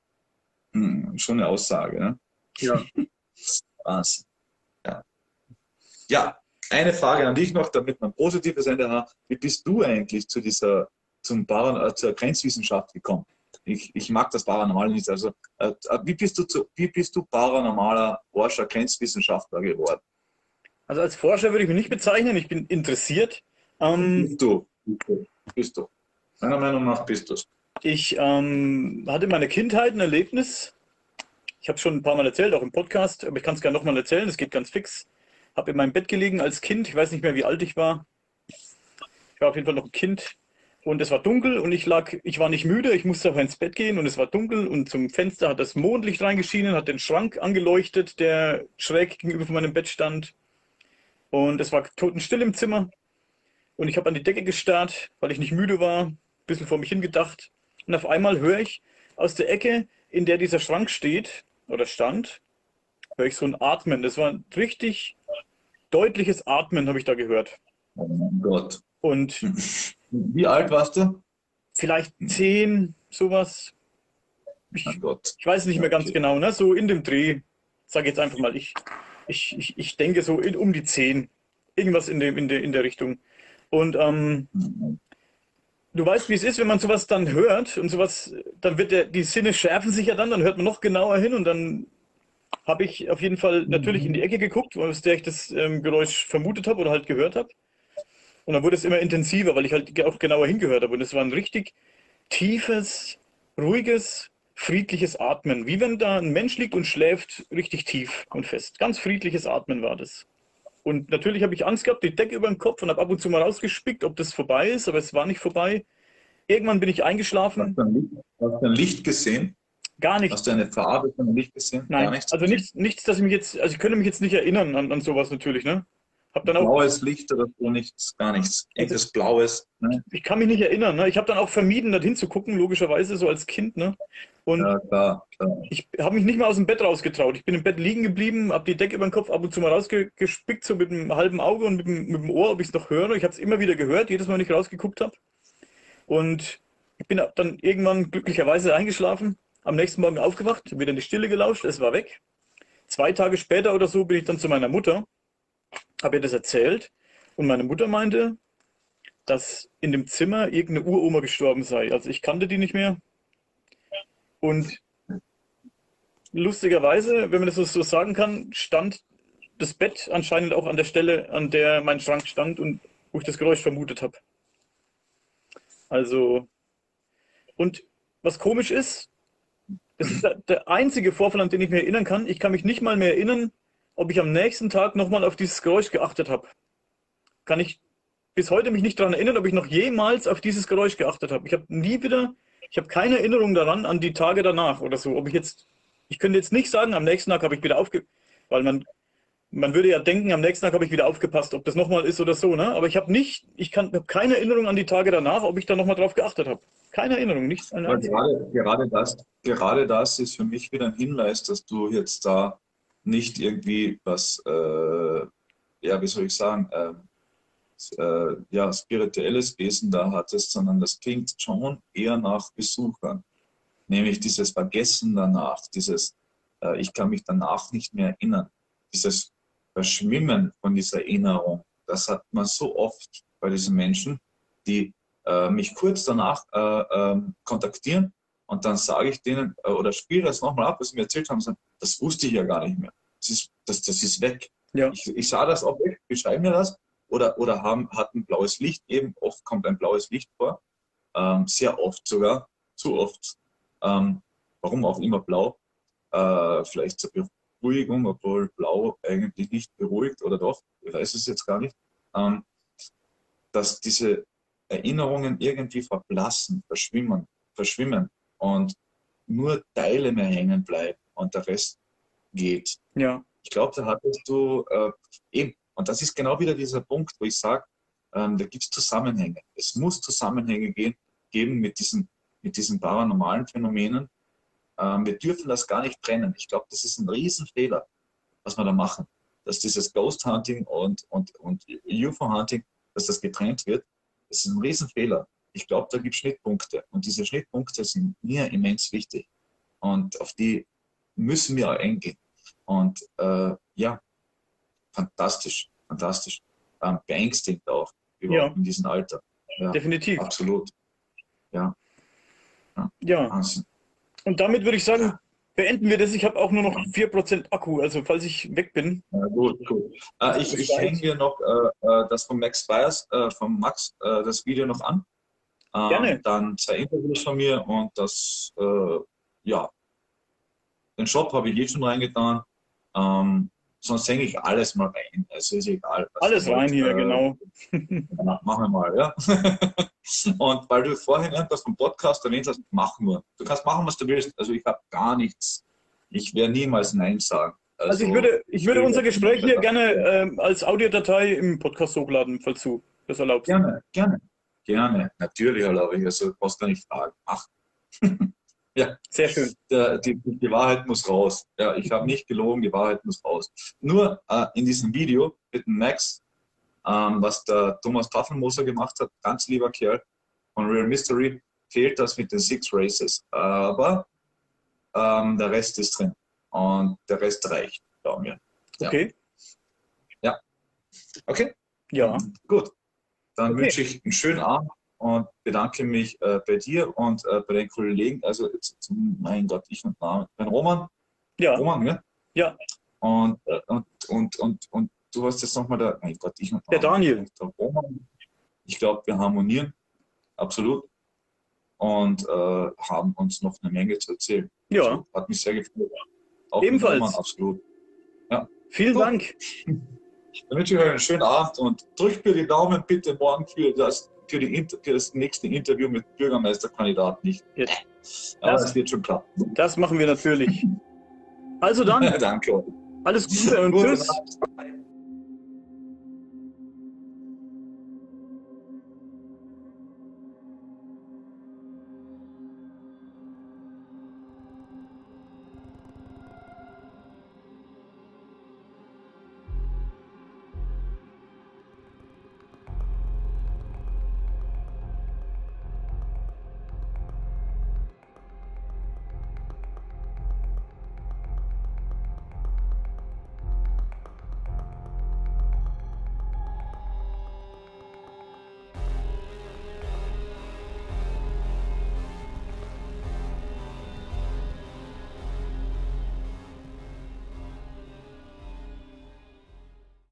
hm, schon eine Aussage. Ne? Ja. Was? Ja. ja, eine Frage an dich noch, damit man ein positives Ende hat. Wie bist du eigentlich zu dieser, zum Paran äh, zur Grenzwissenschaft gekommen? Ich, ich mag das Paranormal nicht. Also, äh, wie, bist du zu, wie bist du paranormaler Forscher, Grenzwissenschaftler geworden? Also als Forscher würde ich mich nicht bezeichnen, ich bin interessiert. Ähm, bist du. Bist du. Meiner Meinung nach bist du es. Ich ähm, hatte in meiner Kindheit ein Erlebnis. Ich habe es schon ein paar Mal erzählt, auch im Podcast, aber ich kann es gerne nochmal erzählen, es geht ganz fix. Habe in meinem Bett gelegen als Kind, ich weiß nicht mehr, wie alt ich war. Ich war auf jeden Fall noch ein Kind und es war dunkel und ich lag, ich war nicht müde, ich musste aber ins Bett gehen und es war dunkel und zum Fenster hat das Mondlicht reingeschienen, hat den Schrank angeleuchtet, der schräg gegenüber von meinem Bett stand. Und es war totenstill im Zimmer. Und ich habe an die Decke gestarrt, weil ich nicht müde war, ein bisschen vor mich hingedacht. Und auf einmal höre ich aus der Ecke, in der dieser Schrank steht oder stand, höre ich so ein Atmen. Das war ein richtig deutliches Atmen, habe ich da gehört. Oh mein Gott. Und wie alt warst du? Vielleicht zehn, sowas. Ich, ich weiß nicht mehr ganz okay. genau, ne? so in dem Dreh, sage jetzt einfach mal, ich, ich, ich, ich denke so in, um die zehn. Irgendwas in, dem, in, der, in der Richtung. Und ähm, mhm du weißt, wie es ist, wenn man sowas dann hört und sowas, dann wird der, die Sinne schärfen sich ja dann, dann hört man noch genauer hin und dann habe ich auf jeden Fall natürlich in die Ecke geguckt, aus der ich das ähm, Geräusch vermutet habe oder halt gehört habe. Und dann wurde es immer intensiver, weil ich halt auch genauer hingehört habe. Und es war ein richtig tiefes, ruhiges, friedliches Atmen. Wie wenn da ein Mensch liegt und schläft richtig tief und fest. Ganz friedliches Atmen war das. Und natürlich habe ich Angst gehabt, die Decke über den Kopf und habe ab und zu mal rausgespickt, ob das vorbei ist, aber es war nicht vorbei. Irgendwann bin ich eingeschlafen. Hast du ein Licht, hast du ein Licht gesehen? Gar nichts. Hast du eine Farbe von einem Licht gesehen? Nein, nichts. also nichts, nichts, dass ich mich jetzt, also ich könnte mich jetzt nicht erinnern an, an sowas natürlich, ne? Hab dann auch, Blaues Licht oder so nichts, gar nichts. Irgendwas Blaues. Ne? ich kann mich nicht erinnern, ne? Ich habe dann auch vermieden, dorthin zu gucken, logischerweise, so als Kind, ne? Und Ja, klar, klar. ich habe mich nicht mal aus dem Bett rausgetraut. Ich bin im Bett liegen geblieben, habe die Decke über den Kopf ab und zu mal rausgespickt, so mit dem halben Auge und mit dem, mit dem Ohr, ob ich es noch höre. Ich habe es immer wieder gehört, jedes Mal, wenn ich rausgeguckt habe. Und ich bin dann irgendwann glücklicherweise eingeschlafen, am nächsten Morgen aufgewacht, wieder in die Stille gelauscht, es war weg. Zwei Tage später oder so bin ich dann zu meiner Mutter, habe ihr das erzählt und meine Mutter meinte, dass in dem Zimmer irgendeine Uroma gestorben sei. Also ich kannte die nicht mehr. Und lustigerweise, wenn man das so, sagen kann, stand das Bett anscheinend auch an der Stelle, an der mein Schrank stand und wo ich das Geräusch vermutet habe. Also, und was komisch ist, das ist der einzige Vorfall, an den ich mich erinnern kann. Ich kann mich nicht mal mehr erinnern, ob ich am nächsten Tag nochmal auf dieses Geräusch geachtet habe. Kann ich bis heute mich nicht daran erinnern, ob ich noch jemals auf dieses Geräusch geachtet habe. Ich habe nie wieder, ich habe keine Erinnerung daran an die Tage danach oder so. Ob ich jetzt, ich könnte jetzt nicht sagen, am nächsten Tag habe ich wieder aufge, weil man, man würde ja denken, am nächsten Tag habe ich wieder aufgepasst, ob das nochmal ist oder so, ne? Aber ich habe nicht, ich kann, habe keine Erinnerung an die Tage danach, ob ich da nochmal drauf geachtet habe. Keine Erinnerung, nicht eine Aber einzige. gerade, gerade, das, gerade das ist für mich wieder ein Hinweis, dass du jetzt da nicht irgendwie was, äh, ja, wie soll ich sagen, äh, äh, ja, spirituelles Wesen da hattest, sondern das klingt schon eher nach Besuchern. Nämlich dieses Vergessen danach, dieses, äh, ich kann mich danach nicht mehr erinnern, dieses Verschwimmen von dieser Erinnerung, das hat man so oft bei diesen Menschen, die äh, mich kurz danach äh, ähm, kontaktieren und dann sage ich denen äh, oder spiele das nochmal ab, was sie mir erzählt haben, sagen, das wusste ich ja gar nicht mehr. Das ist, das, das ist weg. Ja. Ich, ich sah das auch weg, beschreiben mir das oder, oder haben, hatten blaues Licht eben, oft kommt ein blaues Licht vor, ähm, sehr oft sogar, zu oft. Ähm, warum auch immer blau? Äh, vielleicht zur Beruhigung, obwohl blau eigentlich nicht beruhigt oder doch, ich weiß es jetzt gar nicht. Ähm, dass diese Erinnerungen irgendwie verblassen, verschwimmen, verschwimmen und nur Teile mehr hängen bleiben und der Rest geht. Ja, Ich glaube, da hattest du äh, eben, und das ist genau wieder dieser Punkt, wo ich sage, ähm, da gibt es Zusammenhänge. Es muss Zusammenhänge gehen, geben mit diesen, mit diesen paranormalen Phänomenen. Ähm, wir dürfen das gar nicht trennen. Ich glaube, das ist ein Riesenfehler, was wir da machen. Dass dieses Ghost Hunting und, und, und UFO Hunting, dass das getrennt wird, das ist ein Riesenfehler. Ich glaube, da gibt es Schnittpunkte. Und diese Schnittpunkte sind mir immens wichtig. Und auf die müssen wir auch eingehen. Und äh, ja, fantastisch, fantastisch. Ähm, beängstigend auch, überhaupt Ja. in diesem Alter. Ja, definitiv. absolut. Ja, Wahnsinn. und damit würde ich sagen, beenden wir das. Ich habe auch nur noch 4% Akku, also falls ich weg bin. Ja, gut, gut. Äh, ich ich hänge hier noch äh, äh, das von Max Byers, äh, von Max, äh, das Video noch an. Ähm, Gerne. Dann zwei Interviews von mir und das, äh, ja, den Shop habe ich eh schon reingetan. Ähm, sonst hänge ich alles mal rein. Also ist egal. Alles rein hier, äh, genau. Ja, machen wir mal, ja. Und weil du vorhin irgendwas vom Podcast erwähnt hast, mach nur. Du kannst machen, was du willst. Also ich habe gar nichts. Ich werde niemals Nein sagen. Also ich würde, ich würde unser Gespräch hier gerne ähm, als Audiodatei im Podcast hochladen, falls du das erlaubst. Gerne, gerne. Gerne. Natürlich erlaube ich. Also brauchst gar nicht fragen. Ach, Sehr schön. der, die, die Wahrheit muss raus. Ja, ich habe nicht gelogen, die Wahrheit muss raus. Nur äh, in diesem Video mit dem Max, ähm, was der Thomas Tafelmoser gemacht hat, ganz lieber Kerl von Real Mystery, fehlt das mit den Six Races. Aber ähm, der Rest ist drin. Und der Rest reicht, glauben wir. Ja. Okay. Okay? Ja. Gut. Dann Okay. wünsche ich einen schönen Abend und bedanke mich äh, bei dir und äh, bei den Kollegen. Also, jetzt, mein Gott, ich und Namen. Mein Roman. Ja. Roman, ja? Ja. Und, äh, und, und, und, und du hast jetzt nochmal der, mein Gott, ich und Der Daniel. der Roman. Ich glaube, wir harmonieren. Absolut. Und äh, haben uns noch eine Menge zu erzählen. Ja, Also, hat mich sehr gefreut. Auch Ebenfalls. Roman, absolut. vielen Gut. Dank. Dann wünsche ich euch einen schönen Abend und drückt mir die Daumen bitte morgen für das, für die, für das nächste Interview mit Bürgermeisterkandidat nicht. Ja. Aber Das- es wird schon klappen. Das machen wir natürlich. Also dann, Danke alles Gute und tschüss.